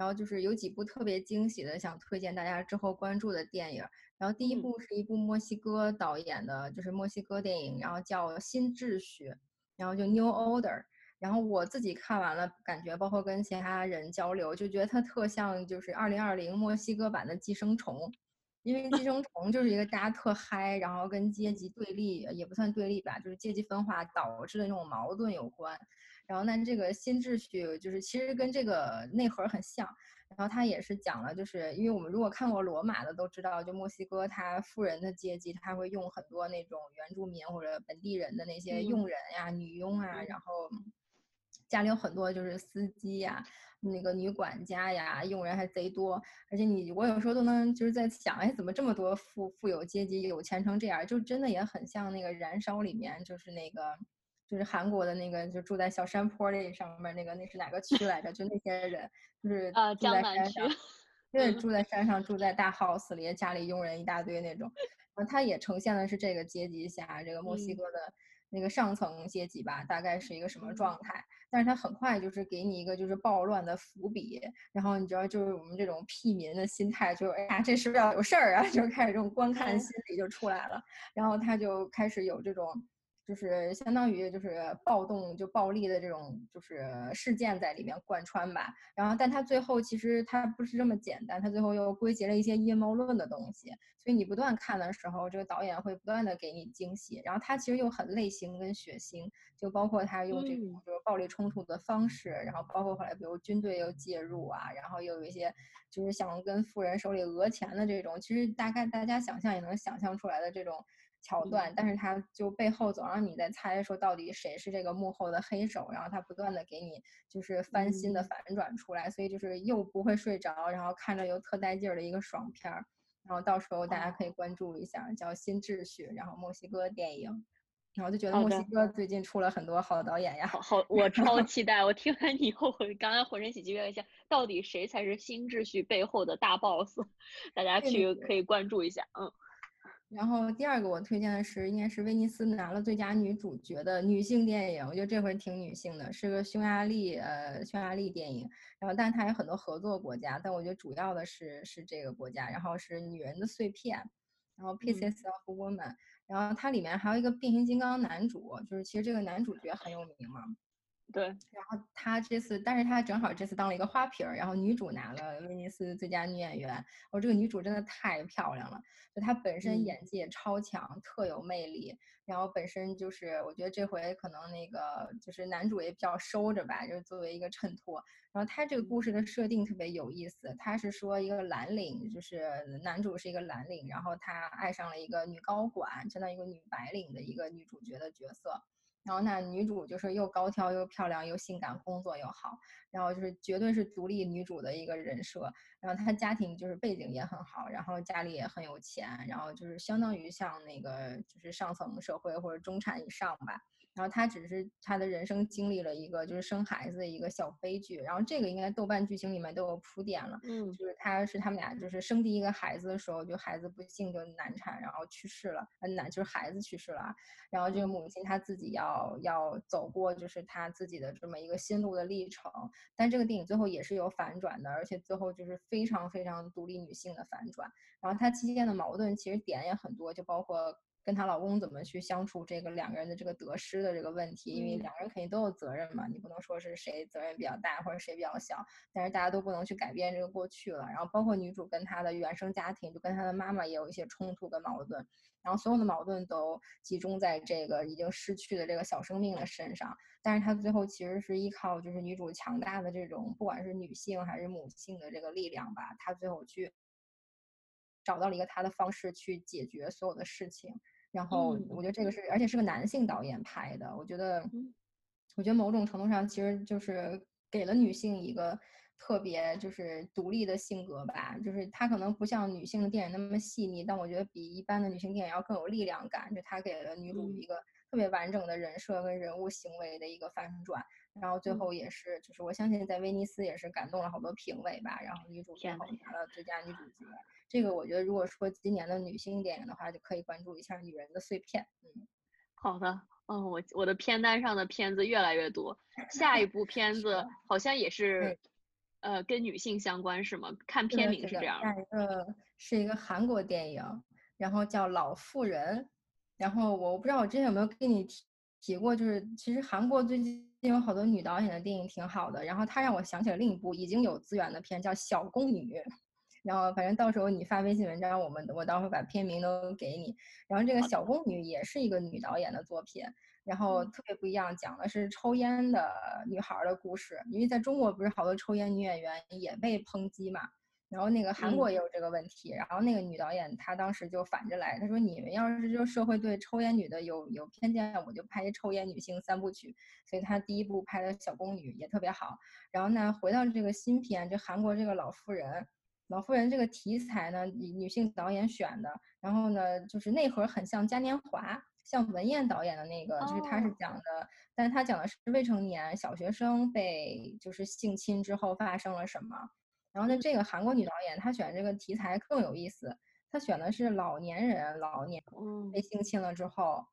然后就是有几部特别惊喜的，想推荐大家之后关注的电影。然后第一部是一部墨西哥导演的，就是墨西哥电影，然后叫《新秩序》，然后就 New Order。然后我自己看完了，感觉包括跟其他人交流，就觉得它特像就是二零二零墨西哥版的《寄生虫》，因为《寄生虫》就是一个大家特嗨，然后跟阶级对立也不算对立吧，就是阶级分化导致的那种矛盾有关。然后那这个新秩序就是其实跟这个内核很像，然后他也是讲了，就是因为我们如果看过罗马的都知道，就墨西哥它富人的阶级他会用很多那种原住民或者本地人的那些佣人呀、女佣啊，然后。家里有很多就是司机呀，那个女管家呀，佣人还贼多。而且你我有时候都能就是在想，哎，怎么这么多富富有阶级有钱成这样？就真的也很像那个《燃烧》里面，就是那个就是韩国的那个，就住在小山坡那上面那个，那是哪个区来着？就那些人，就是呃，住在江南区，山上，对，住在山上，住在大 house 里，家里佣人一大堆那种。然后他也呈现的是这个阶级下，这个墨西嗯哥的那个上层阶级吧，大概是一个什么状态。但是他很快就是给你一个就是暴乱的伏笔，然后你知道就是我们这种屁民的心态，就是哎呀这是不是要有事儿啊？就开始这种观看嗯心理就出来了，然后他就开始有这种。就是相当于就是暴动就暴力的这种就是事件在里面贯穿吧，然后但他最后其实他不是这么简单，他最后又归结了一些阴谋论的东西，所以你不断看的时候，这个导演会不断的给你惊喜，然后他其实又很类型跟血腥，就包括他用这种嗯。就是暴力冲突的方式，然后包括后来比如军队又介入啊，然后又有一些就是想跟富人手里讹钱的这种，其实大概大家想象也能想象出来的这种桥段，但是他就背后总让你在猜说到底谁是这个幕后的黑手，然后他不断的给你就是翻新的嗯反转出来，所以就是又不会睡着，然后看着又特带劲儿的一个爽片儿。然后到时候大家可以哦关注一下，叫《新秩序》，然后墨西哥电影，然后就觉得墨西哥最近出了很多好导演呀。好好，我超 期待。我听完你以后，我刚才浑身起鸡皮疙瘩，想到底谁才是新秩序背后的大 boss？大家去可以关注一下。嗯，然后第二个我推荐的是，应该是威尼斯拿了最佳女主角的女性电影，我觉得这回挺女性的，是个匈牙利呃匈牙利电影。然后，但是它有很多合作国家，但我觉得主要的是是这个国家，然后是《女人的碎片》，然后《Pieces of Woman》，然后它里面还有一个变形金刚男主，就是其实这个男主角很有名嘛，对，然后他这次，但是他正好这次当了一个花瓶儿，然后女主拿了威尼斯最佳女演员。哦，这个女主真的太漂亮了，就她本身嗯演技也超强，特有魅力。然后本身就是，我觉得这回可能那个就是男主也比较收着吧，就是作为一个衬托。然后他这个故事的设定特别有意思，他是说一个蓝领，就是男主是一个蓝领，然后他爱上了一个女高管，相当于一个女白领的一个女主角的角色。然后那女主就是又高挑又漂亮又性感，工作又好，然后就是绝对是独立女主的一个人设。然后她家庭就是背景也很好，然后家里也很有钱，然后就是相当于像那个就是上层社会或者中产以上吧。然后他只是他的人生经历了一个就是生孩子的一个小悲剧，然后这个应该豆瓣剧情里面都有铺垫了。嗯就是他是他们俩就是生第一个孩子的时候，就孩子不幸就难产，然后去世了，呃难就是孩子去世了啊，然后这个母亲她自己要要走过就是她自己的这么一个心路的历程，但这个电影最后也是有反转的，而且最后就是非常非常独立女性的反转，然后她期间的矛盾其实点也很多，就包括。跟她老公怎么去相处，这个两个人的这个得失的这个问题，因为嗯两个人肯定都有责任嘛，你不能说是谁责任比较大或者谁比较小，但是大家都不能去改变这个过去了。然后包括女主跟她的原生家庭，就跟她的妈妈也有一些冲突跟矛盾，然后所有的矛盾都集中在这个已经失去的这个小生命的身上。但是她最后其实是依靠就是女主强大的这种不管是女性还是母性的这个力量吧，她最后去找到了一个她的方式去解决所有的事情。然后嗯。我觉得这个是，而且是个男性导演拍的，我觉得嗯，我觉得某种程度上其实就是给了女性一个特别就是独立的性格吧，就是她可能不像女性的电影那么细腻，但我觉得比一般的女性电影要更有力量感，就她给了女主嗯。一个特别完整的人设跟人物行为的一个反转，然后最嗯。后也是就是我相信在威尼斯也是感动了好多评委吧，然后女主最后拿了最佳女主角。这个我觉得，如果说今年的女性电影的话，就可以关注一下《女人的碎片》。嗯，好的。嗯，我我的片单上的片子越来越多，下一部片子好像也是对，呃，跟女性相关是吗？看，片名是这样的。下一个是一个韩国电影，然后叫《老妇人》，然后我不知道我之前有没有跟你提提过，就是其实韩国最近有好多女导演的电影挺好的，然后它让我想起了另一部已经有资源的片，叫《小宫女》。然后反正到时候你发微信文章，我们我到时候把片名都给你。然后这个小宫女也是一个女导演的作品，然后嗯特别不一样，讲的是抽烟的女孩儿的故事。因为在中国不是好多抽烟女演员也被抨击嘛，然后那个韩国嗯也有这个问题。然后那个女导演她当时就反着来，她说你们要是就社会对抽烟女的有有偏见，我就拍一抽烟女性三部曲。所以她第一部拍的小宫女也特别好。然后呢，回到这个新片，就韩国这个老妇人。老妇人这个题材呢，女女性导演选的，然后呢，就是内核很像嘉年华，像文彦导演的那个，就是他是讲的，但是他讲的是未成年小学生被就是性侵之后发生了什么。然后呢，这个韩国女导演她选这个题材更有意思，她选的是老年人老年被性侵了之后。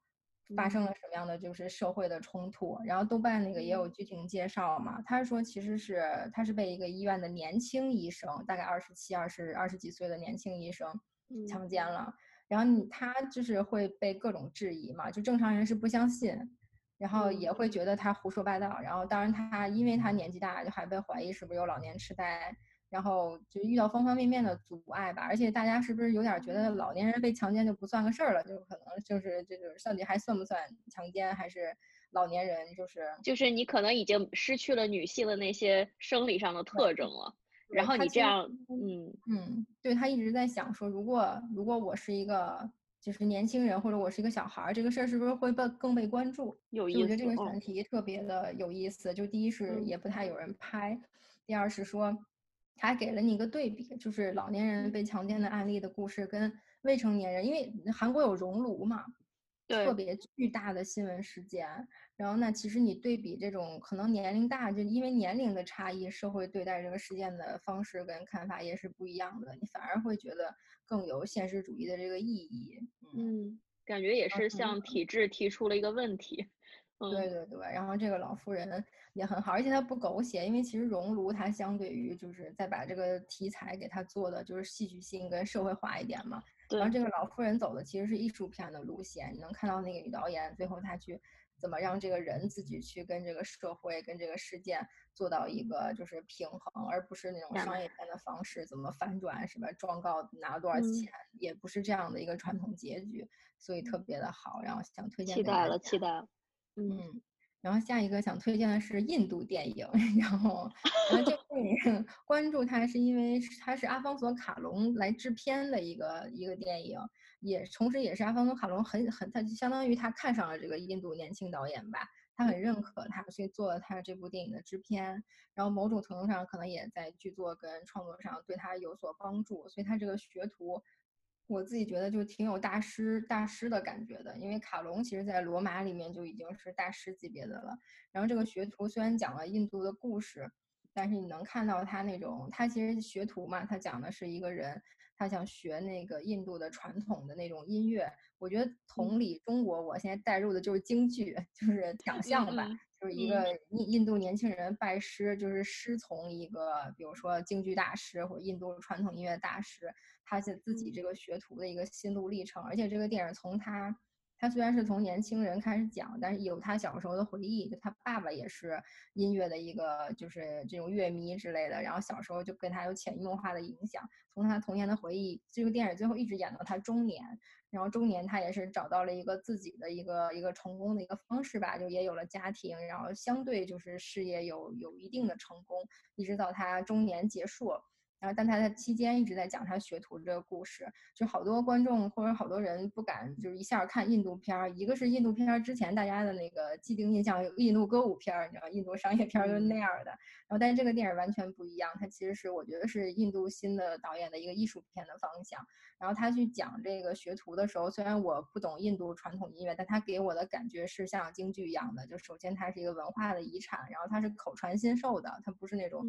发生了什么样的就是社会的冲突？然后豆瓣那个也有剧情介绍嘛？他说其实是他是被一个医院的年轻医生，大概二十七、二十二十几岁的年轻医生强奸了。然后你他就是会被各种质疑嘛？就正常人是不相信，然后也会觉得他胡说八道。然后当然他因为他年纪大，就还被怀疑是不是有老年痴呆。然后就遇到方方面面的阻碍吧，而且大家是不是有点觉得老年人被强奸就不算个事儿了？就可能就是这就是到底还算不算强奸，还是老年人就是就是你可能已经失去了女性的那些生理上的特征了。然后你这样，嗯嗯，对他一直在想说，如果如果我是一个就是年轻人，或者我是一个小孩儿，这个事儿是不是会被更被关注？有意思。我觉得这个选题特别的有意思。就第一是也不太有人拍，第二是说。他给了你一个对比，就是老年人被强奸的案例的故事跟未成年人，因为韩国有熔炉嘛，特别巨大的新闻事件。然后呢，其实你对比这种可能年龄大，就因为年龄的差异，社会对待这个事件的方式跟看法也是不一样的，你反而会觉得更有现实主义的这个意义。嗯，感觉也是向体制提出了一个问题。对对对，然后这个老妇人也很好，而且她不狗血，因为其实熔炉它相对于就是再把这个题材给它做的就是戏剧性跟社会化一点嘛。然后这个老妇人走的其实是艺术片的路线，你能看到那个女导演最后她去怎么让这个人自己去跟这个社会跟这个事件做到一个就是平衡，而不是那种商业片的方式怎么反转什么？状告拿了多少钱，也不是这样的一个传统结局，所以特别的好，然后想推荐。期待了，期待了。嗯，然后下一个想推荐的是印度电影，然后，然后这部电影关注它是因为它是阿方索卡隆来制片的一个一个电影，也同时也是阿方索卡隆很很他相当于他看上了这个印度年轻导演吧，他很认可他，所以做了他这部电影的制片，然后某种程度上可能也在剧作跟创作上对他有所帮助，所以他这个学徒。我自己觉得就挺有大师大师的感觉的，因为卡隆其实在罗马里面就已经是大师级别的了。然后这个学徒虽然讲了印度的故事，但是你能看到他那种，他其实学徒嘛，他讲的是一个人，他想学那个印度的传统的那种音乐。我觉得同理，中国我现在带入的就是京剧，就是长相吧，就是一个印印度年轻人拜师，就是师从一个比如说京剧大师或者印度传统音乐大师。他是自己这个学徒的一个心路历程，而且这个电影从他，他虽然是从年轻人开始讲，但是有他小时候的回忆。他爸爸也是音乐的一个，就是这种乐迷之类的，然后小时候就跟他有潜移默化的影响。从他童年的回忆，这个电影最后一直演到他中年，然后中年他也是找到了一个自己的一个一个成功的一个方式吧，就也有了家庭，然后相对就是事业有有一定的成功，一直到他中年结束。然后，但他在期间一直在讲他学徒这个故事，就好多观众或者好多人不敢就是一下看印度片儿。一个是印度片儿之前大家的那个既定印象，印度歌舞片儿，你知道，印度商业片儿就是那样的。然后，但是这个电影完全不一样，它其实是我觉得是印度新的导演的一个艺术片的方向。然后他去讲这个学徒的时候，虽然我不懂印度传统音乐，但他给我的感觉是像京剧一样的。就首先它是一个文化的遗产，然后它是口传心授的，它不是那种。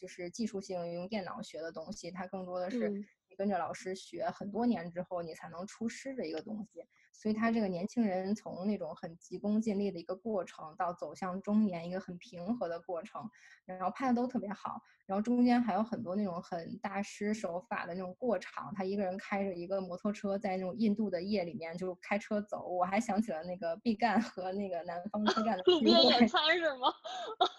就是技术性用电脑学的东西，它更多的是你跟着老师学很多年之后，你才能出师的一个东西。所以他这个年轻人从那种很急功近利的一个过程，到走向中年一个很平和的过程，然后拍的都特别好。然后中间还有很多那种很大师手法的那种过场，他一个人开着一个摩托车在那种印度的夜里面就开车走。我还想起了那个毕赣和那个南方车站的路边野餐是吗？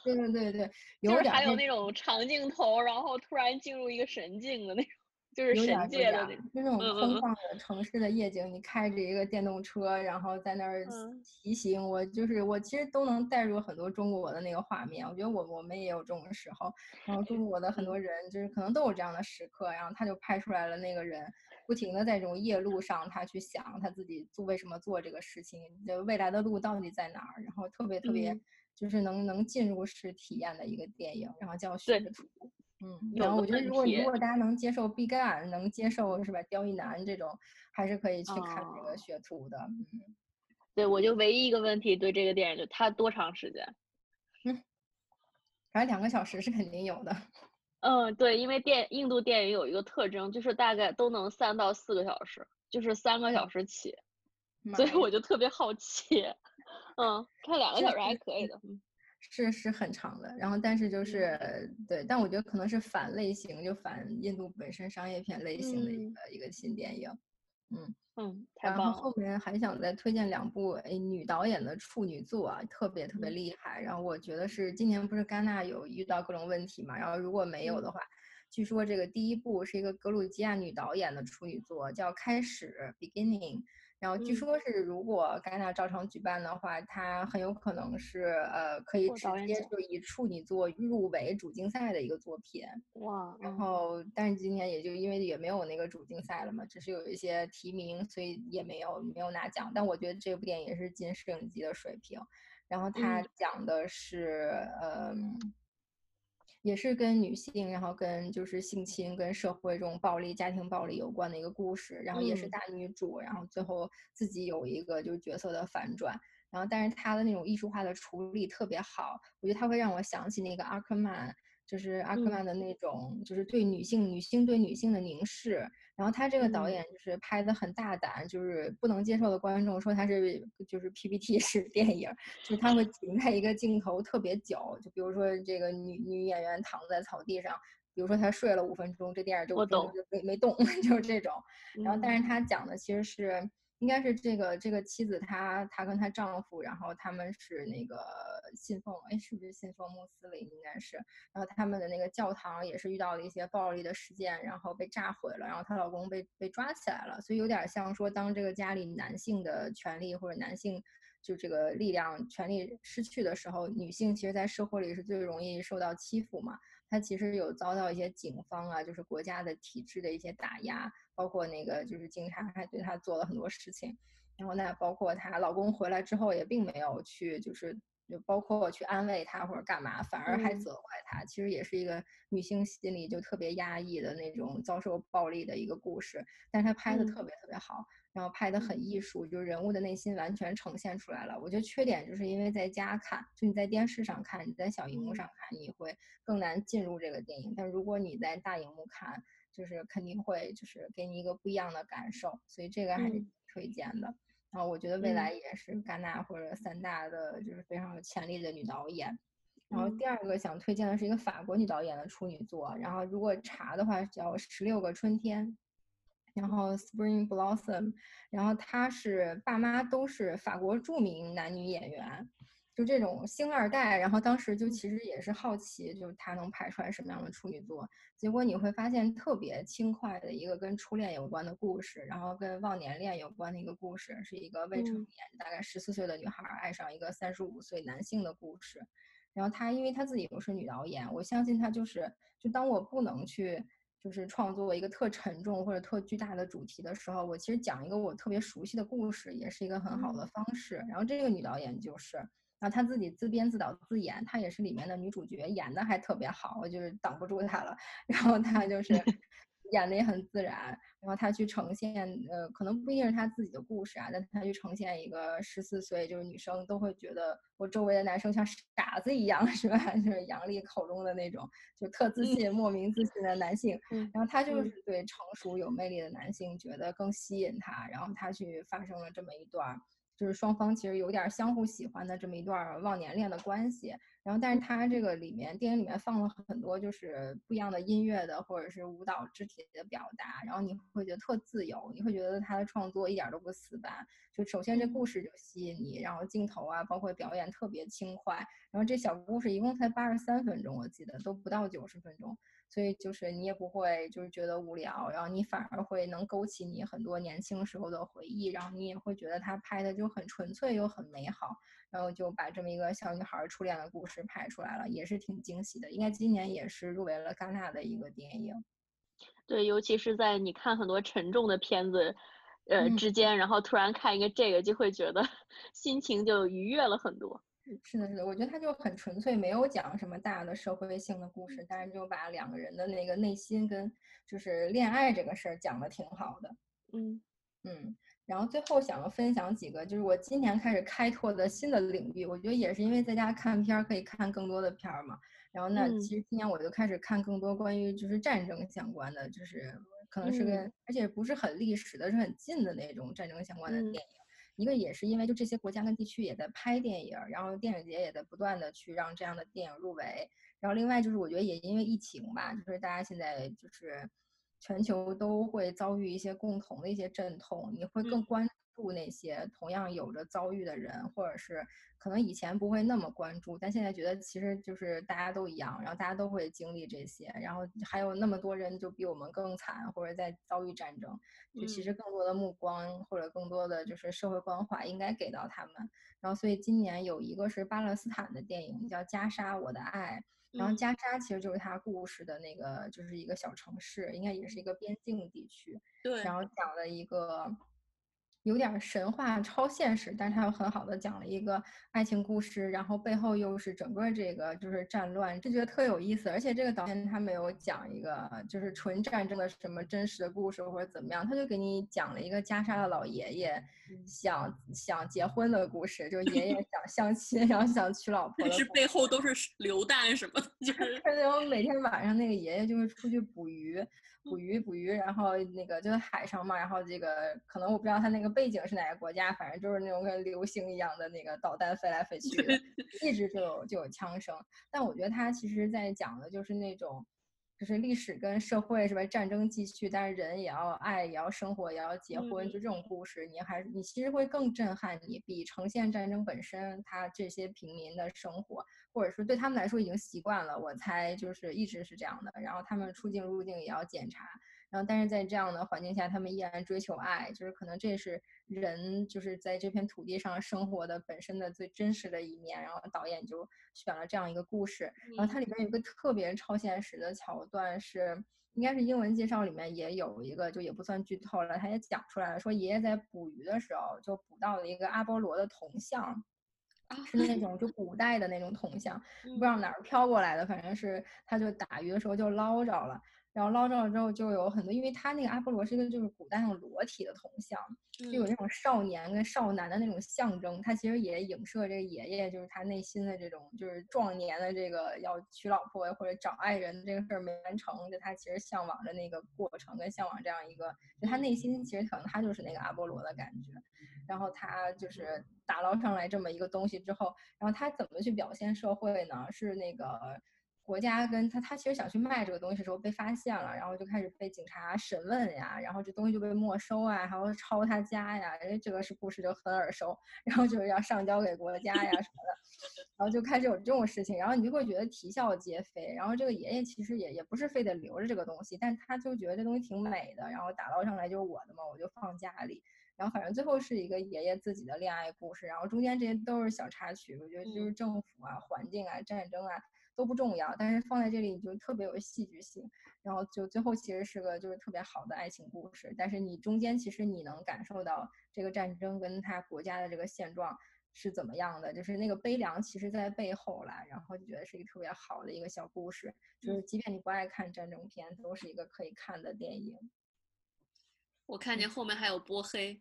对对对对，有点还有那种长镜头，然后突然进入一个神境的那种。就是神界的那种空旷的城市的夜景，你开着一个电动车，然后在那儿骑行，我就是我其实都能带入很多中国的那个画面。我觉得我我们也有这种时候，然后中国的很多人就是可能都有这样的时刻，然后他就拍出来了那个人不停的在这种夜路上，他去想他自己做为什么做这个事情，就未来的路到底在哪儿，然后特别特别就是能能进入式体验的一个电影，然后叫《学徒》。嗯，然后我觉得，如果如果大家能接受毕赣，能接受是吧？刁亦男这种，还是可以去看这个学徒的。嗯，对，我就唯一一个问题对这个电影就它多长时间？嗯，反正两个小时是肯定有的。嗯，对，因为电印度电影有一个特征，就是大概都能三到四个小时，就是三个小时起，所以我就特别好奇。嗯，看两个小时还可以的。是是很长的，然后但是就是对，但我觉得可能是反类型，就反印度本身商业片类型的一个一个新电影。嗯嗯，然后后面还想再推荐两部诶女导演的处女作啊，特别特别厉害。然后我觉得是今年不是戛纳有遇到各种问题嘛，然后如果没有的话，据说这个第一部是一个格鲁吉亚女导演的处女作，叫《开始》（Beginning）。然后据说是，如果戛纳照常举办的话，它很有可能是呃可以直接就以处女作入围主竞赛的一个作品。哇！然后，但是今年也就因为也没有那个主竞赛了嘛，只是有一些提名，所以也没有没有拿奖。但我觉得这部电影也是金摄影机的水平。然后它讲的是呃。也是跟女性，然后跟就是性侵、跟社会这种暴力、家庭暴力有关的一个故事，然后也是大女主，然后最后自己有一个就是角色的反转，然后但是她的那种艺术化的处理特别好，我觉得她会让我想起那个阿克曼。就是阿克曼的那种，就是对女性、女性对女性的凝视。然后他这个导演就是拍的很大胆，就是不能接受的观众说他是就是 PPT 式电影，就是他会停在一个镜头特别久，就比如说这个女女演员躺在草地上，比如说她睡了五分钟，这电影就没没动，就是这种。然后，但是他讲的其实是。应该是这个这个妻子，她她跟她丈夫，然后他们是那个信奉，哎，是不是信奉穆斯林？应该是。然后他们的那个教堂也是遇到了一些暴力的事件，然后被炸毁了，然后她老公被被抓起来了。所以有点像说，当这个家里男性的权利或者男性就这个力量权利失去的时候，女性其实在社会里是最容易受到欺负嘛。他其实有遭到一些警方啊，就是国家的体制的一些打压。包括那个就是警察还对他做了很多事情，然后那包括她老公回来之后也并没有去就是就包括我去安慰她或者干嘛，反而还责怪她。其实也是一个女性心里就特别压抑的那种遭受暴力的一个故事，但是她拍的特别特别好，然后拍的很艺术，就是人物的内心完全呈现出来了。我觉得缺点就是因为在家看，就你在电视上看，你在小荧幕上看，你会更难进入这个电影，但如果你在大荧幕看。就是肯定会就是给你一个不一样的感受，所以这个还是推荐的。然后我觉得未来也是戛纳或者三大的就是非常有潜力的女导演。然后第二个想推荐的是一个法国女导演的处女作，然后如果查的话叫《十六个春天》，然后 Spring Blossom，然后她是爸妈都是法国著名男女演员。就这种星二代，然后当时就其实也是好奇，就是他能拍出来什么样的处女座。结果你会发现特别轻快的一个跟初恋有关的故事，然后跟忘年恋有关的一个故事，是一个未成年大概十四岁的女孩爱上一个三十五岁男性的故事。然后她因为她自己又是女导演，我相信她就是就当我不能去就是创作一个特沉重或者特巨大的主题的时候，我其实讲一个我特别熟悉的故事也是一个很好的方式。然后这个女导演就是。然后她自己自编自导自演，她也是里面的女主角，演的还特别好，我就是挡不住她了。然后她就 是演的也很自然，然后她去呈现，呃，可能不一定是她自己的故事啊，但她去呈现一个十四岁就是女生都会觉得我周围的男生像傻子一样，是吧？就是杨笠口中的那种就特自信、莫名自信的男性。然后他就是对成熟有魅力的男性觉得更吸引他，然后他去发生了这么一段。就是双方其实有点相互喜欢的这么一段忘年恋的关系，然后但是他这个里面电影里面放了很多就是不一样的音乐的或者是舞蹈肢体的表达，然后你会觉得特自由，你会觉得他的创作一点都不死板。就首先这故事就吸引你，然后镜头啊包括表演特别轻快，然后这小故事一共才八十三分钟，我记得都不到九十分钟。所以就是你也不会就是觉得无聊，然后你反而会能勾起你很多年轻时候的回忆，然后你也会觉得他拍的就很纯粹又很美好，然后就把这么一个小女孩初恋的故事拍出来了，也是挺惊喜的。应该今年也是入围了戛纳的一个电影。对，尤其是在你看很多沉重的片子，呃之间，然后突然看一个这个，就会觉得 心情就愉悦了很多。是的，是的，我觉得他就很纯粹，没有讲什么大的社会性的故事，但是就把两个人的那个内心跟就是恋爱这个事儿讲的挺好的。嗯嗯。然后最后想要分享几个，就是我今年开始开拓的新的领域。我觉得也是因为在家看片儿可以看更多的片儿嘛。然后那其实今年我就开始看更多关于就是战争相关的，就是可能是跟而且不是很历史的，是很近的那种战争相关的电影。一个也是因为就这些国家跟地区也在拍电影，然后电影节也在不断的去让这样的电影入围。然后另外就是我觉得也因为疫情吧，就是大家现在就是全球都会遭遇一些共同的一些阵痛，你会更关注那些同样有着遭遇的人，或者是可能以前不会那么关注，但现在觉得其实就是大家都一样，然后大家都会经历这些，然后还有那么多人就比我们更惨，或者在遭遇战争，就其实更多的目光或者更多的就是社会关怀应该给到他们。然后所以今年有一个是巴勒斯坦的电影叫《加沙我的爱》。然后加沙其实就是他故事的那个，就是一个小城市，应该也是一个边境地区。对。然后讲了一个。有点神话超现实，但是他又很好的讲了一个爱情故事，然后背后又是整个这个就是战乱，就觉得特有意思。而且这个导演他没有讲一个就是纯战争的什么真实的故事或者怎么样，他就给你讲了一个加沙的老爷爷想想结婚的故事，就爷爷 想相亲，然后想娶老婆。是背后都是流弹什么的，就是那种每天晚上那个爷爷就会出去捕鱼。捕鱼，捕鱼，然后那个就在海上嘛，然后这个可能我不知道他那个背景是哪个国家，反正就是那种跟流星一样的那个导弹飞来飞 去，一直就有就有枪声。但我觉得他其实在讲的就是那种。就是历史跟社会是吧？战争继续，但是人也要爱，也要生活，也要结婚，就这种故事，你还你其实会更震撼你，比呈现战争本身，他这些平民的生活，或者是对他们来说已经习惯了，我猜就是一直是这样的。然后他们出境入境也要检查。然后，但是在这样的环境下，他们依然追求爱，就是可能这是人就是在这片土地上生活的本身的最真实的一面。然后导演就选了这样一个故事。然后它里边有个特别超现实的桥段，是应该是英文介绍里面也有一个，就也不算剧透了，他也讲出来了，说爷爷在捕鱼的时候就捕到了一个阿波罗的铜像，是那种就古代的那种铜像，不知道哪儿飘过来的，反正是他就打鱼的时候就捞着了。然后捞着了之后，就有很多，因为他那个阿波罗是一个就是古代那种裸体的铜像，就有那种少年跟少男的那种象征。他其实也影射这个爷爷，就是他内心的这种就是壮年的这个要娶老婆或者找爱人这个事儿没完成，就他其实向往着那个过程，跟向往这样一个，就他内心其实可能他就是那个阿波罗的感觉。然后他就是打捞上来这么一个东西之后，然后他怎么去表现社会呢？是那个。国家跟他，他其实想去卖这个东西的时候被发现了，然后就开始被警察审问呀，然后这东西就被没收啊，还要抄他家呀，哎，这个是故事就很耳熟，然后就是要上交给国家呀什么的，然后就开始有这种事情，然后你就会觉得啼笑皆非。然后这个爷爷其实也也不是非得留着这个东西，但他就觉得这东西挺美的，然后打捞上来就是我的嘛，我就放家里。然后反正最后是一个爷爷自己的恋爱故事，然后中间这些都是小插曲，我觉得就是政府啊、环境啊、战争啊。都不重要，但是放在这里就特别有戏剧性。然后就最后其实是个就是特别好的爱情故事，但是你中间其实你能感受到这个战争跟他国家的这个现状是怎么样的，就是那个悲凉其实在背后啦。然后就觉得是一个特别好的一个小故事，就是即便你不爱看战争片，都是一个可以看的电影。我看见后面还有波黑，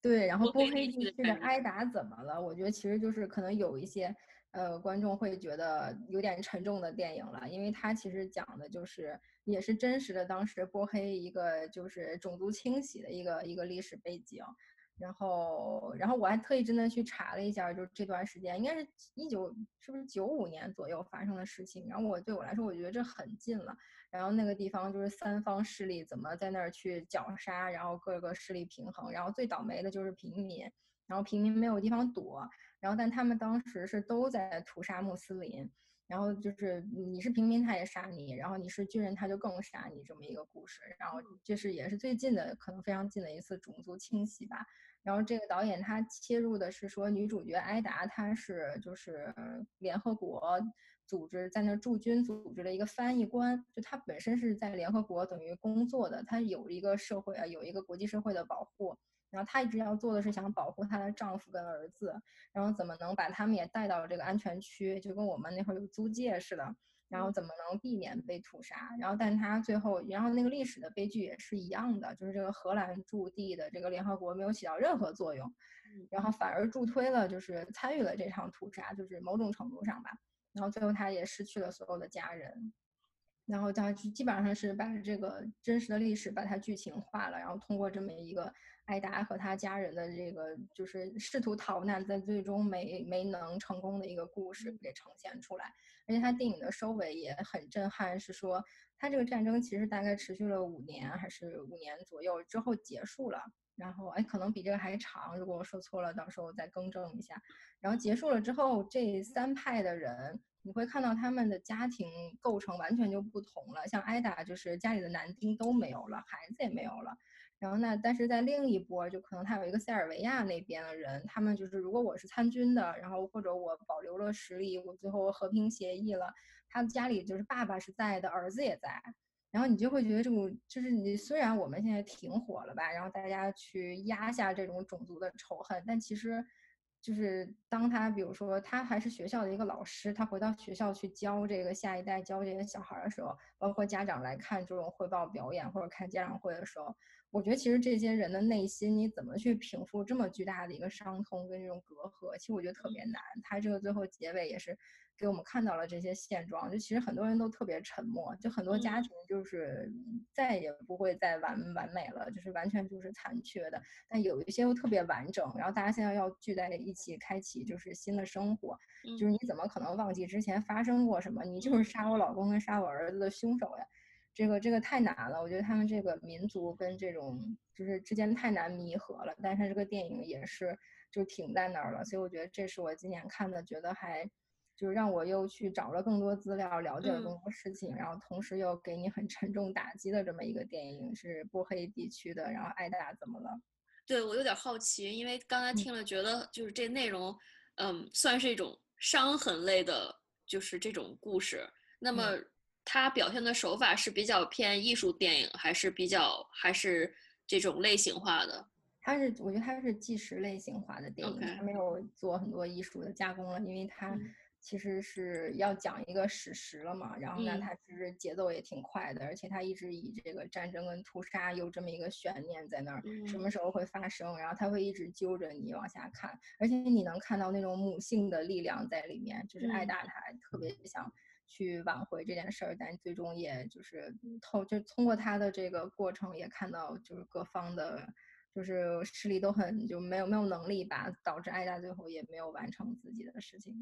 对，然后波黑地区的挨打怎么了？我觉得其实就是可能有一些。呃，观众会觉得有点沉重的电影了，因为它其实讲的就是也是真实的当时波黑一个就是种族清洗的一个一个历史背景。然后，然后我还特意真的去查了一下，就这段时间应该是一九是不是九五年左右发生的事情。然后我对我来说，我觉得这很近了。然后那个地方就是三方势力怎么在那儿去绞杀，然后各个势力平衡。然后最倒霉的就是平民，然后平民没有地方躲。然后，但他们当时是都在屠杀穆斯林，然后就是你是平民，他也杀你；然后你是军人，他就更杀你，这么一个故事。然后这是也是最近的，可能非常近的一次种族清洗吧。然后这个导演他切入的是说，女主角艾达她是就是联合国组织在那驻军组织的一个翻译官，就她本身是在联合国等于工作的，她有一个社会啊，有一个国际社会的保护。然后她一直要做的是想保护她的丈夫跟儿子，然后怎么能把他们也带到这个安全区，就跟我们那会儿有租界似的。然后怎么能避免被屠杀？然后，但她最后，然后那个历史的悲剧也是一样的，就是这个荷兰驻地的这个联合国没有起到任何作用，然后反而助推了，就是参与了这场屠杀，就是某种程度上吧。然后最后她也失去了所有的家人。然后他基本上是把这个真实的历史把它剧情化了，然后通过这么一个艾达和他家人的这个就是试图逃难，在最终没没能成功的一个故事给呈现出来。而且他电影的收尾也很震撼，是说他这个战争其实大概持续了五年还是五年左右之后结束了，然后哎可能比这个还长，如果我说错了，到时候再更正一下。然后结束了之后，这三派的人。你会看到他们的家庭构成完全就不同了，像艾达就是家里的男丁都没有了，孩子也没有了。然后那但是在另一波，就可能他有一个塞尔维亚那边的人，他们就是如果我是参军的，然后或者我保留了实力，我最后和平协议了，他家里就是爸爸是在的，儿子也在，然后你就会觉得这种就是你虽然我们现在挺火了吧，然后大家去压下这种种族的仇恨，但其实。就是当他，比如说他还是学校的一个老师，他回到学校去教这个下一代，教这些小孩的时候，包括家长来看这种汇报表演或者看家长会的时候，我觉得其实这些人的内心，你怎么去平复这么巨大的一个伤痛跟这种隔阂，其实我觉得特别难。他这个最后结尾也是。给我们看到了这些现状，就其实很多人都特别沉默，就很多家庭就是再也不会再完完美了，就是完全就是残缺的。但有一些又特别完整，然后大家现在要聚在一起开启就是新的生活，就是你怎么可能忘记之前发生过什么？你就是杀我老公跟杀我儿子的凶手呀！这个这个太难了，我觉得他们这个民族跟这种就是之间太难弥合了。但是这个电影也是就停在那儿了，所以我觉得这是我今年看的，觉得还。就是让我又去找了更多资料，了解了更多事情，然后同时又给你很沉重打击的这么一个电影，是波黑地区的。然后艾达怎么了？对我有点好奇，因为刚才听了觉得就是这内容，嗯，算是一种伤痕类的，就是这种故事。那么它表现的手法是比较偏艺术电影，还是比较还是这种类型化的？它是，我觉得它是纪实类型化的电影，它没有做很多艺术的加工了，因为它。其实是要讲一个史实了嘛，然后呢，它其实节奏也挺快的，而且它一直以这个战争跟屠杀有这么一个悬念在那儿，什么时候会发生，然后它会一直揪着你往下看，而且你能看到那种母性的力量在里面，就是艾达她特别想去挽回这件事儿，但最终也就是透就通过她的这个过程也看到就是各方的。就是势力都很就没有没有能力吧，导致艾达最后也没有完成自己的事情。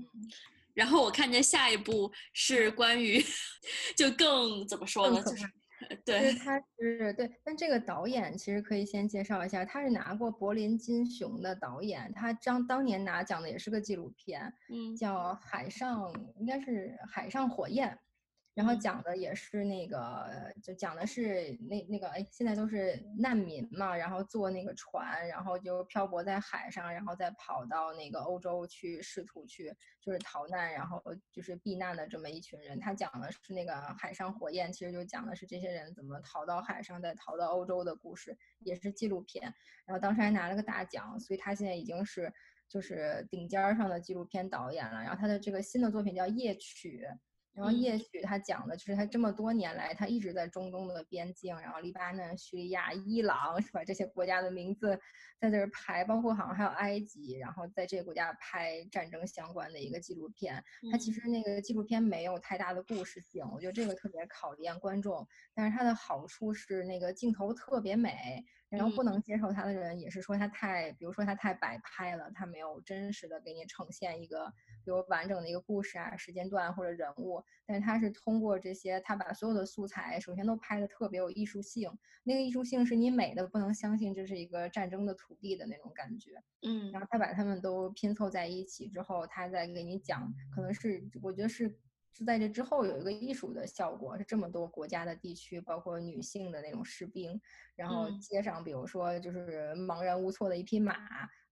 然后我看见下一部是关于，就更怎么说呢？就是对，他是对，但这个导演其实可以先介绍一下，他是拿过柏林金熊的导演，他当当年拿奖的也是个纪录片，嗯，叫《海上》，应该是《海上火焰》。然后讲的也是那个，就讲的是那那个，哎，现在都是难民嘛，然后坐那个船，然后就漂泊在海上，然后再跑到那个欧洲去，试图去就是逃难，然后就是避难的这么一群人。他讲的是那个海上火焰，其实就讲的是这些人怎么逃到海上，再逃到欧洲的故事，也是纪录片。然后当时还拿了个大奖，所以他现在已经是就是顶尖上的纪录片导演了。然后他的这个新的作品叫《夜曲》。然后也许他讲的就是他这么多年来，他一直在中东的边境，然后黎巴嫩、叙利亚、伊朗是吧？这些国家的名字在这儿排，包括好像还有埃及，然后在这些国家拍战争相关的一个纪录片。他其实那个纪录片没有太大的故事性，我觉得这个特别考验观众。但是它的好处是那个镜头特别美。然后不能接受他的人也是说他太，比如说他太摆拍了，他没有真实的给你呈现一个，比如完整的一个故事啊、时间段或者人物。但是他是通过这些，他把所有的素材首先都拍的特别有艺术性，那个艺术性是你美的不能相信这是一个战争的土地的那种感觉。嗯，然后他把他们都拼凑在一起之后，他再给你讲，可能是我觉得是。是在这之后有一个艺术的效果，是这么多国家的地区，包括女性的那种士兵，然后街上，比如说就是茫然无措的一匹马，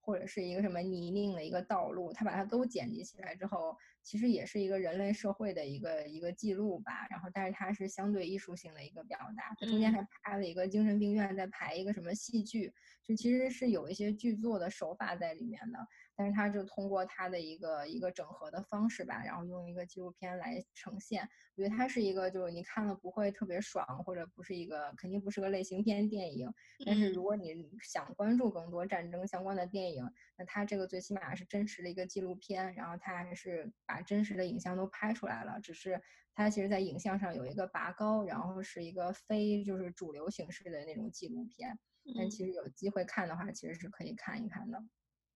或者是一个什么泥泞的一个道路，他把它都剪辑起来之后，其实也是一个人类社会的一个一个记录吧。然后，但是它是相对艺术性的一个表达。它中间还拍了一个精神病院，在排一个什么戏剧，就其实是有一些剧作的手法在里面的。但是他就通过他的一个一个整合的方式吧，然后用一个纪录片来呈现。我觉得它是一个，就是你看了不会特别爽，或者不是一个肯定不是个类型片电影。但是如果你想关注更多战争相关的电影，那它这个最起码是真实的一个纪录片，然后它还是把真实的影像都拍出来了。只是它其实在影像上有一个拔高，然后是一个非就是主流形式的那种纪录片。但其实有机会看的话，其实是可以看一看的。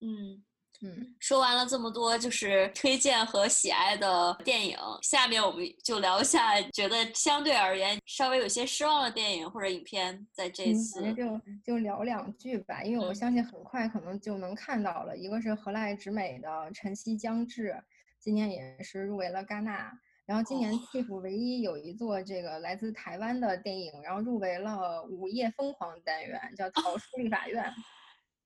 嗯。嗯，说完了这么多，就是推荐和喜爱的电影。下面我们就聊一下，觉得相对而言稍微有些失望的电影或者影片。在这次就就聊两句吧，因为我相信很快可能就能看到了。一个是河濑直美的《晨曦将至》，今年也是入围了戛纳。然后今年 TIFF 唯一有一座这个来自台湾的电影，然后入围了午夜疯狂单元，叫《逃出立法院》。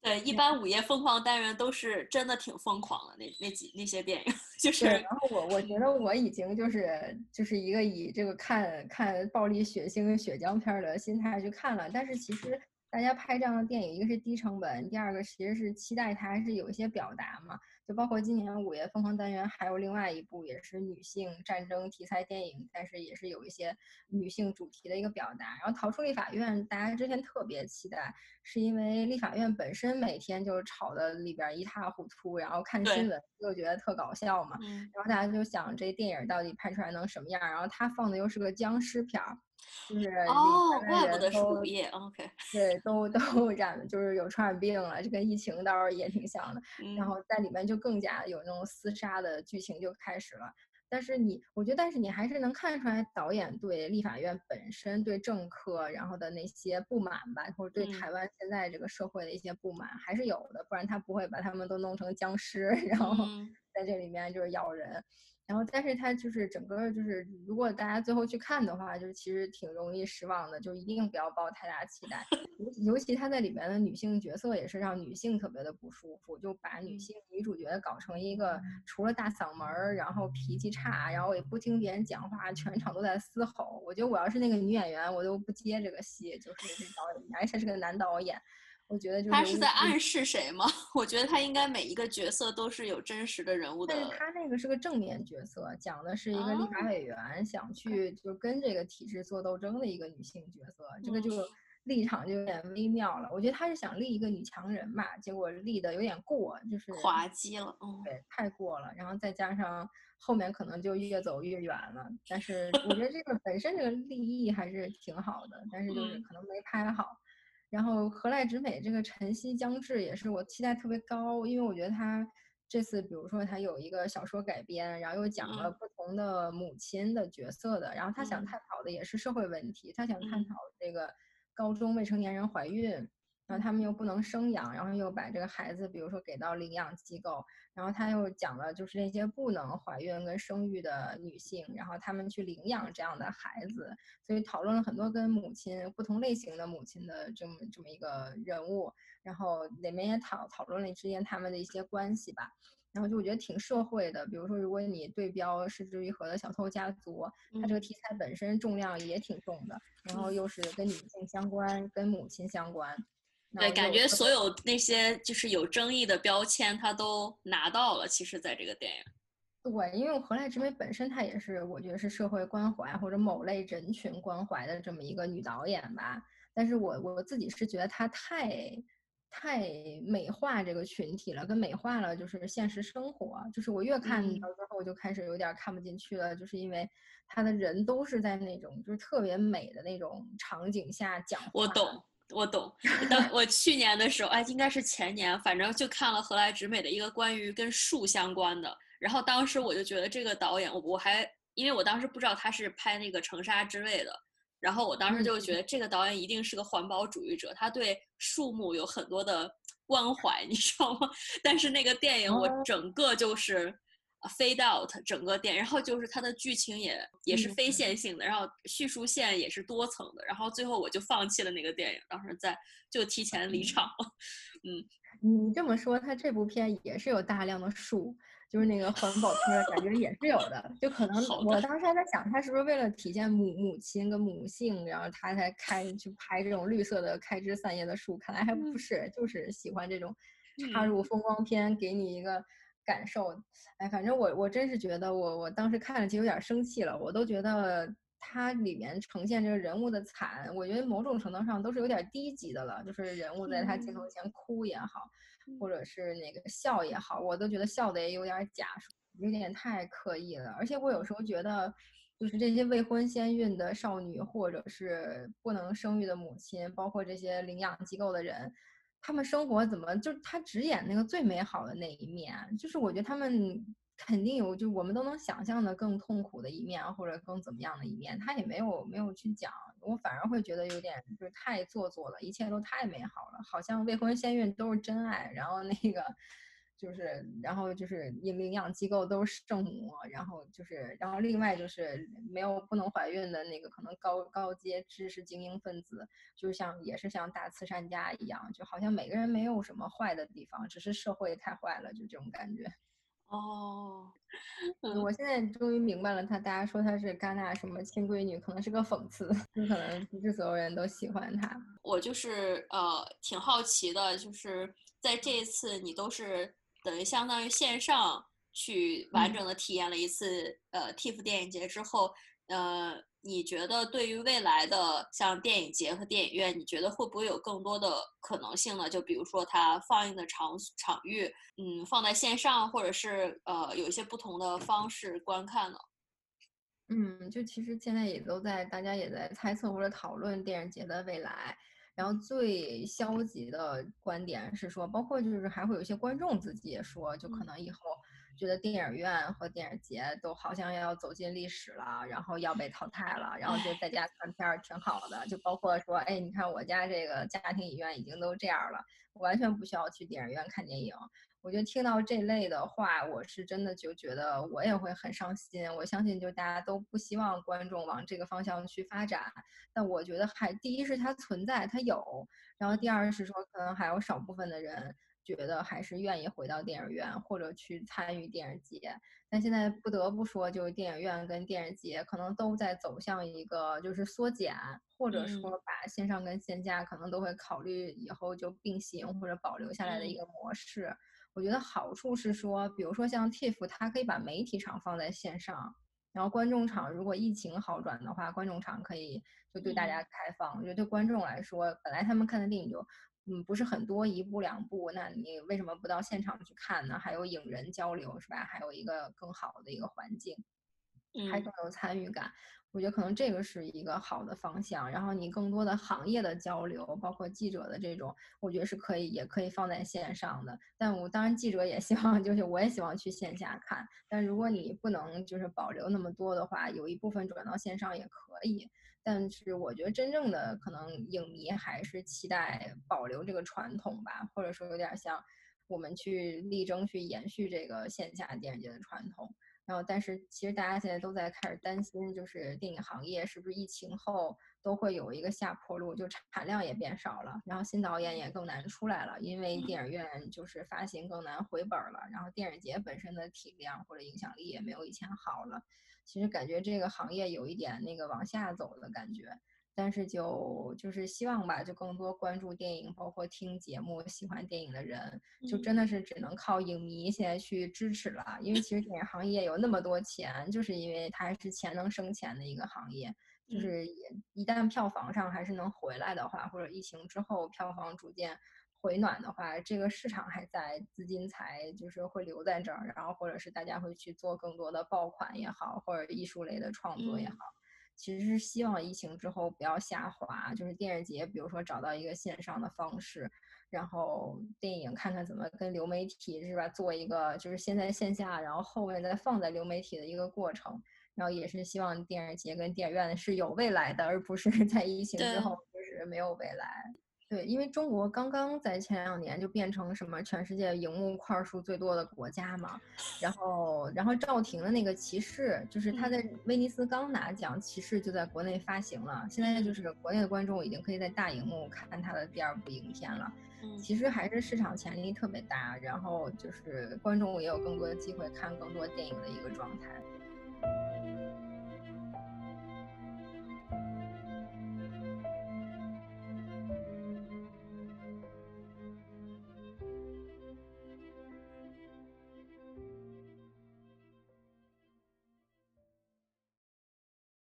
对，一般午夜疯狂单元都是真的挺疯狂的，那那几那些电影就是。然后我我觉得我已经就是就是一个以这个看看暴力血腥血浆片的心态去看了，但是其实大家拍这样的电影，一个是低成本，第二个其实是期待它还是有一些表达嘛。就包括今年五月疯狂单元，还有另外一部也是女性战争题材电影，但是也是有一些女性主题的一个表达。然后逃出立法院，大家之前特别期待，是因为立法院本身每天就吵得里边一塌糊涂，然后看新闻就觉得特搞笑嘛。然后大家就想这电影到底拍出来能什么样？然后它放的又是个僵尸片儿。就是哦，怪不得是午夜，OK，对，都都 染，就是有传染病了，这跟疫情倒是也挺像的。然后在里面就更加有那种厮杀的剧情就开始了。但是你，我觉得，但是你还是能看出来导演对立法院本身、对政客然后的那些不满吧，或者对台湾现在这个社会的一些不满还是有的，不然他不会把他们都弄成僵尸，然后在这里面就是咬人。然后，但是它就是整个就是，如果大家最后去看的话，就是其实挺容易失望的，就一定不要抱太大期待。尤尤其它在里面的女性角色也是让女性特别的不舒服，就把女性女主角搞成一个除了大嗓门儿，然后脾气差，然后也不听别人讲话，全场都在嘶吼。我觉得我要是那个女演员，我都不接这个戏，就是这导演，而且是个男导演。我觉得就是他是在暗示谁吗？我觉得他应该每一个角色都是有真实的人物的。但是他那个是个正面角色，讲的是一个立法委员想去就跟这个体制做斗争的一个女性角色，这个就立场就有点微妙了。我觉得他是想立一个女强人吧，结果立的有点过，就是滑稽了，对，太过了。然后再加上后面可能就越走越远了。但是我觉得这个本身这个立意还是挺好的，但是就是可能没拍好。然后何濑直美这个晨曦将至也是我期待特别高，因为我觉得他这次比如说他有一个小说改编，然后又讲了不同的母亲的角色的，然后他想探讨的也是社会问题，他想探讨这个高中未成年人怀孕。然后他们又不能生养，然后又把这个孩子，比如说给到领养机构，然后他又讲了就是那些不能怀孕跟生育的女性，然后他们去领养这样的孩子，所以讨论了很多跟母亲不同类型的母亲的这么这么一个人物，然后里面也讨讨论了之间他们的一些关系吧，然后就我觉得挺社会的，比如说如果你对标失之愈合的小偷家族，它这个题材本身重量也挺重的，然后又是跟女性相关，跟母亲相关。对，感觉所有那些就是有争议的标签，他都拿到了。其实，在这个电影，对，因为何来之美本身她也是，我觉得是社会关怀或者某类人群关怀的这么一个女导演吧。但是我我自己是觉得她太太美化这个群体了，跟美化了就是现实生活。就是我越看到最后，就开始有点看不进去了，就是因为她的人都是在那种就是特别美的那种场景下讲。我懂。我懂，当我去年的时候，哎，应该是前年，反正就看了河来直美的一个关于跟树相关的，然后当时我就觉得这个导演，我我还因为我当时不知道他是拍那个城沙之味的，然后我当时就觉得这个导演一定是个环保主义者，他对树木有很多的关怀，你知道吗？但是那个电影我整个就是，fade out 整个电影，然后就是它的剧情也也是非嗯线性的，然后叙述线也是多层的，然后最后我就放弃了那个电影，当时在就提前离场嗯。你这么说，它这部片也是有大量的树，就是那个环保片儿，感觉也是有的。就可能我当时还在想，他是不是为了体现母母亲跟母性，然后他才开去拍这种绿色的开枝散叶的树？看来还不嗯是，就是喜欢这种插嗯入风光片，给你一个感受。哎，反正我我真是觉得我我当时看了就有点生气了，我都觉得。它里面呈现这个人物的惨，我觉得某种程度上都是有点低级的了。就是人物在他镜头嗯前哭也好，嗯或者是那个笑也好，我都觉得笑的也有点儿假，有点太刻意了。而且我有时候觉得，就是这些未婚先孕的少女，或者是不能生育的母亲，包括这些领养机构的人，他们生活怎么就他只演那个最美好的那一面？就是我觉得他们肯定有，就我们都能想象的更痛苦的一面，或者更怎么样的一面，他也没有没有去讲。我反而会觉得有点就是太做作了，一切都太美好了，好像未婚先孕都是真爱，然后那个就是，然后就是领领养机构都是圣母，然后就是，然后另外就是没有不能怀孕的那个可能高高阶知识精英分子，就像也是像大慈善家一样，就好像每个人没有什么坏的地方，只是社会太坏了，就这种感觉。哦，嗯我现在终于明白了，他大家说他是戛纳什么亲闺女，可能是个讽刺，就可能不是所有人都喜欢他。我就是呃挺好奇的，就是在这一次你都是等于相当于线上去完嗯整的体验了一次呃 TIFF 电影节之后，呃，你觉得对于未来的像电影节和电影院，你觉得会不会有更多的可能性呢？就比如说它放映的场场域，嗯，放在线上，或者是呃有一些不同的方式观看呢？嗯，就其实现在也都在，大家也在猜测或者讨论电影节的未来。然后最消极的观点是说，包括就是还会有一些观众自己也说，就可嗯能以后觉得电影院和电影节都好像要走进历史了，然后要被淘汰了，然后就在家看片儿挺好的。就包括说，哎，你看我家这个家庭影院已经都这样了，我完全不需要去电影院看电影。我觉得听到这类的话，我是真的就觉得我也会很伤心。我相信，就大家都不希望观众往这个方向去发展。但我觉得还第一是它存在，它有；然后第二是说，可能还有少部分的人觉得还是愿意回到电影院或者去参与电影节。但现在不得不说，就是电影院跟电影节可能都在走向一个就是缩减，或者说嗯把线上跟线下可能都会考虑以后就并行或者保留下来的一嗯个模式。我觉得好处是说，比如说像 TIFF，它可以把媒体场放在线上，然后观众场如果疫情好转的话，观众场可以就对大家开放。我觉得对观众来说，本来他们看的电影就嗯不是很多一部两部，那你为什么不到现场去看呢？还有影人交流是吧？还有一个更好的一个环境，还嗯更有参与感。我觉得可能这个是一个好的方向，然后你更多的行业的交流，包括记者的这种，我觉得是可以，也可以放在线上的。但我当然记者也希望，就是我也希望去线下看。但如果你不能就是保留那么多的话，有一部分转到线上也可以。但是我觉得真正的可能影迷还是期待保留这个传统吧，或者说有点像我们去力争去延续这个线下电影节的传统。然后，但是其实大家现在都在开始担心，就是电影行业是不是疫情后都会有一个下坡路，就产量也变少了，然后新导演也更难出来了，因为电影院就是发行更难回本了，然后电影节本身的体量或者影响力也没有以前好了。其实感觉这个行业有一点那个往下走的感觉。但是就就是希望吧，就更多关注电影，包括听节目、喜欢电影的人，就真的是只能靠影迷现在去支持了。因为其实电影行业有那么多钱，就是因为它还是钱能生钱的一个行业。就是一旦票房上还是能回来的话，或者疫情之后票房逐渐回暖的话，这个市场还在，资金才就是会留在这儿，然后或者是大家会去做更多的爆款也好，或者艺术类的创作也好。其实是希望疫情之后不要下滑，就是电影节，比如说找到一个线上的方式，然后电影看看怎么跟流媒体是吧，做一个就是现在线下，然后后面再放在流媒体的一个过程。然后也是希望电影节跟电影院是有未来的，而不是 在疫情之后就是没有未来。对，因为中国刚刚在前两年就变成什么全世界荧幕块数最多的国家嘛，然后然后赵婷的那个骑士，就是他在威尼斯刚拿奖，骑士就在国内发行了，现在就是国内的观众已经可以在大荧幕看他的第二部影片了。其实还是市场潜力特别大，然后就是观众也有更多的机会看更多电影的一个状态。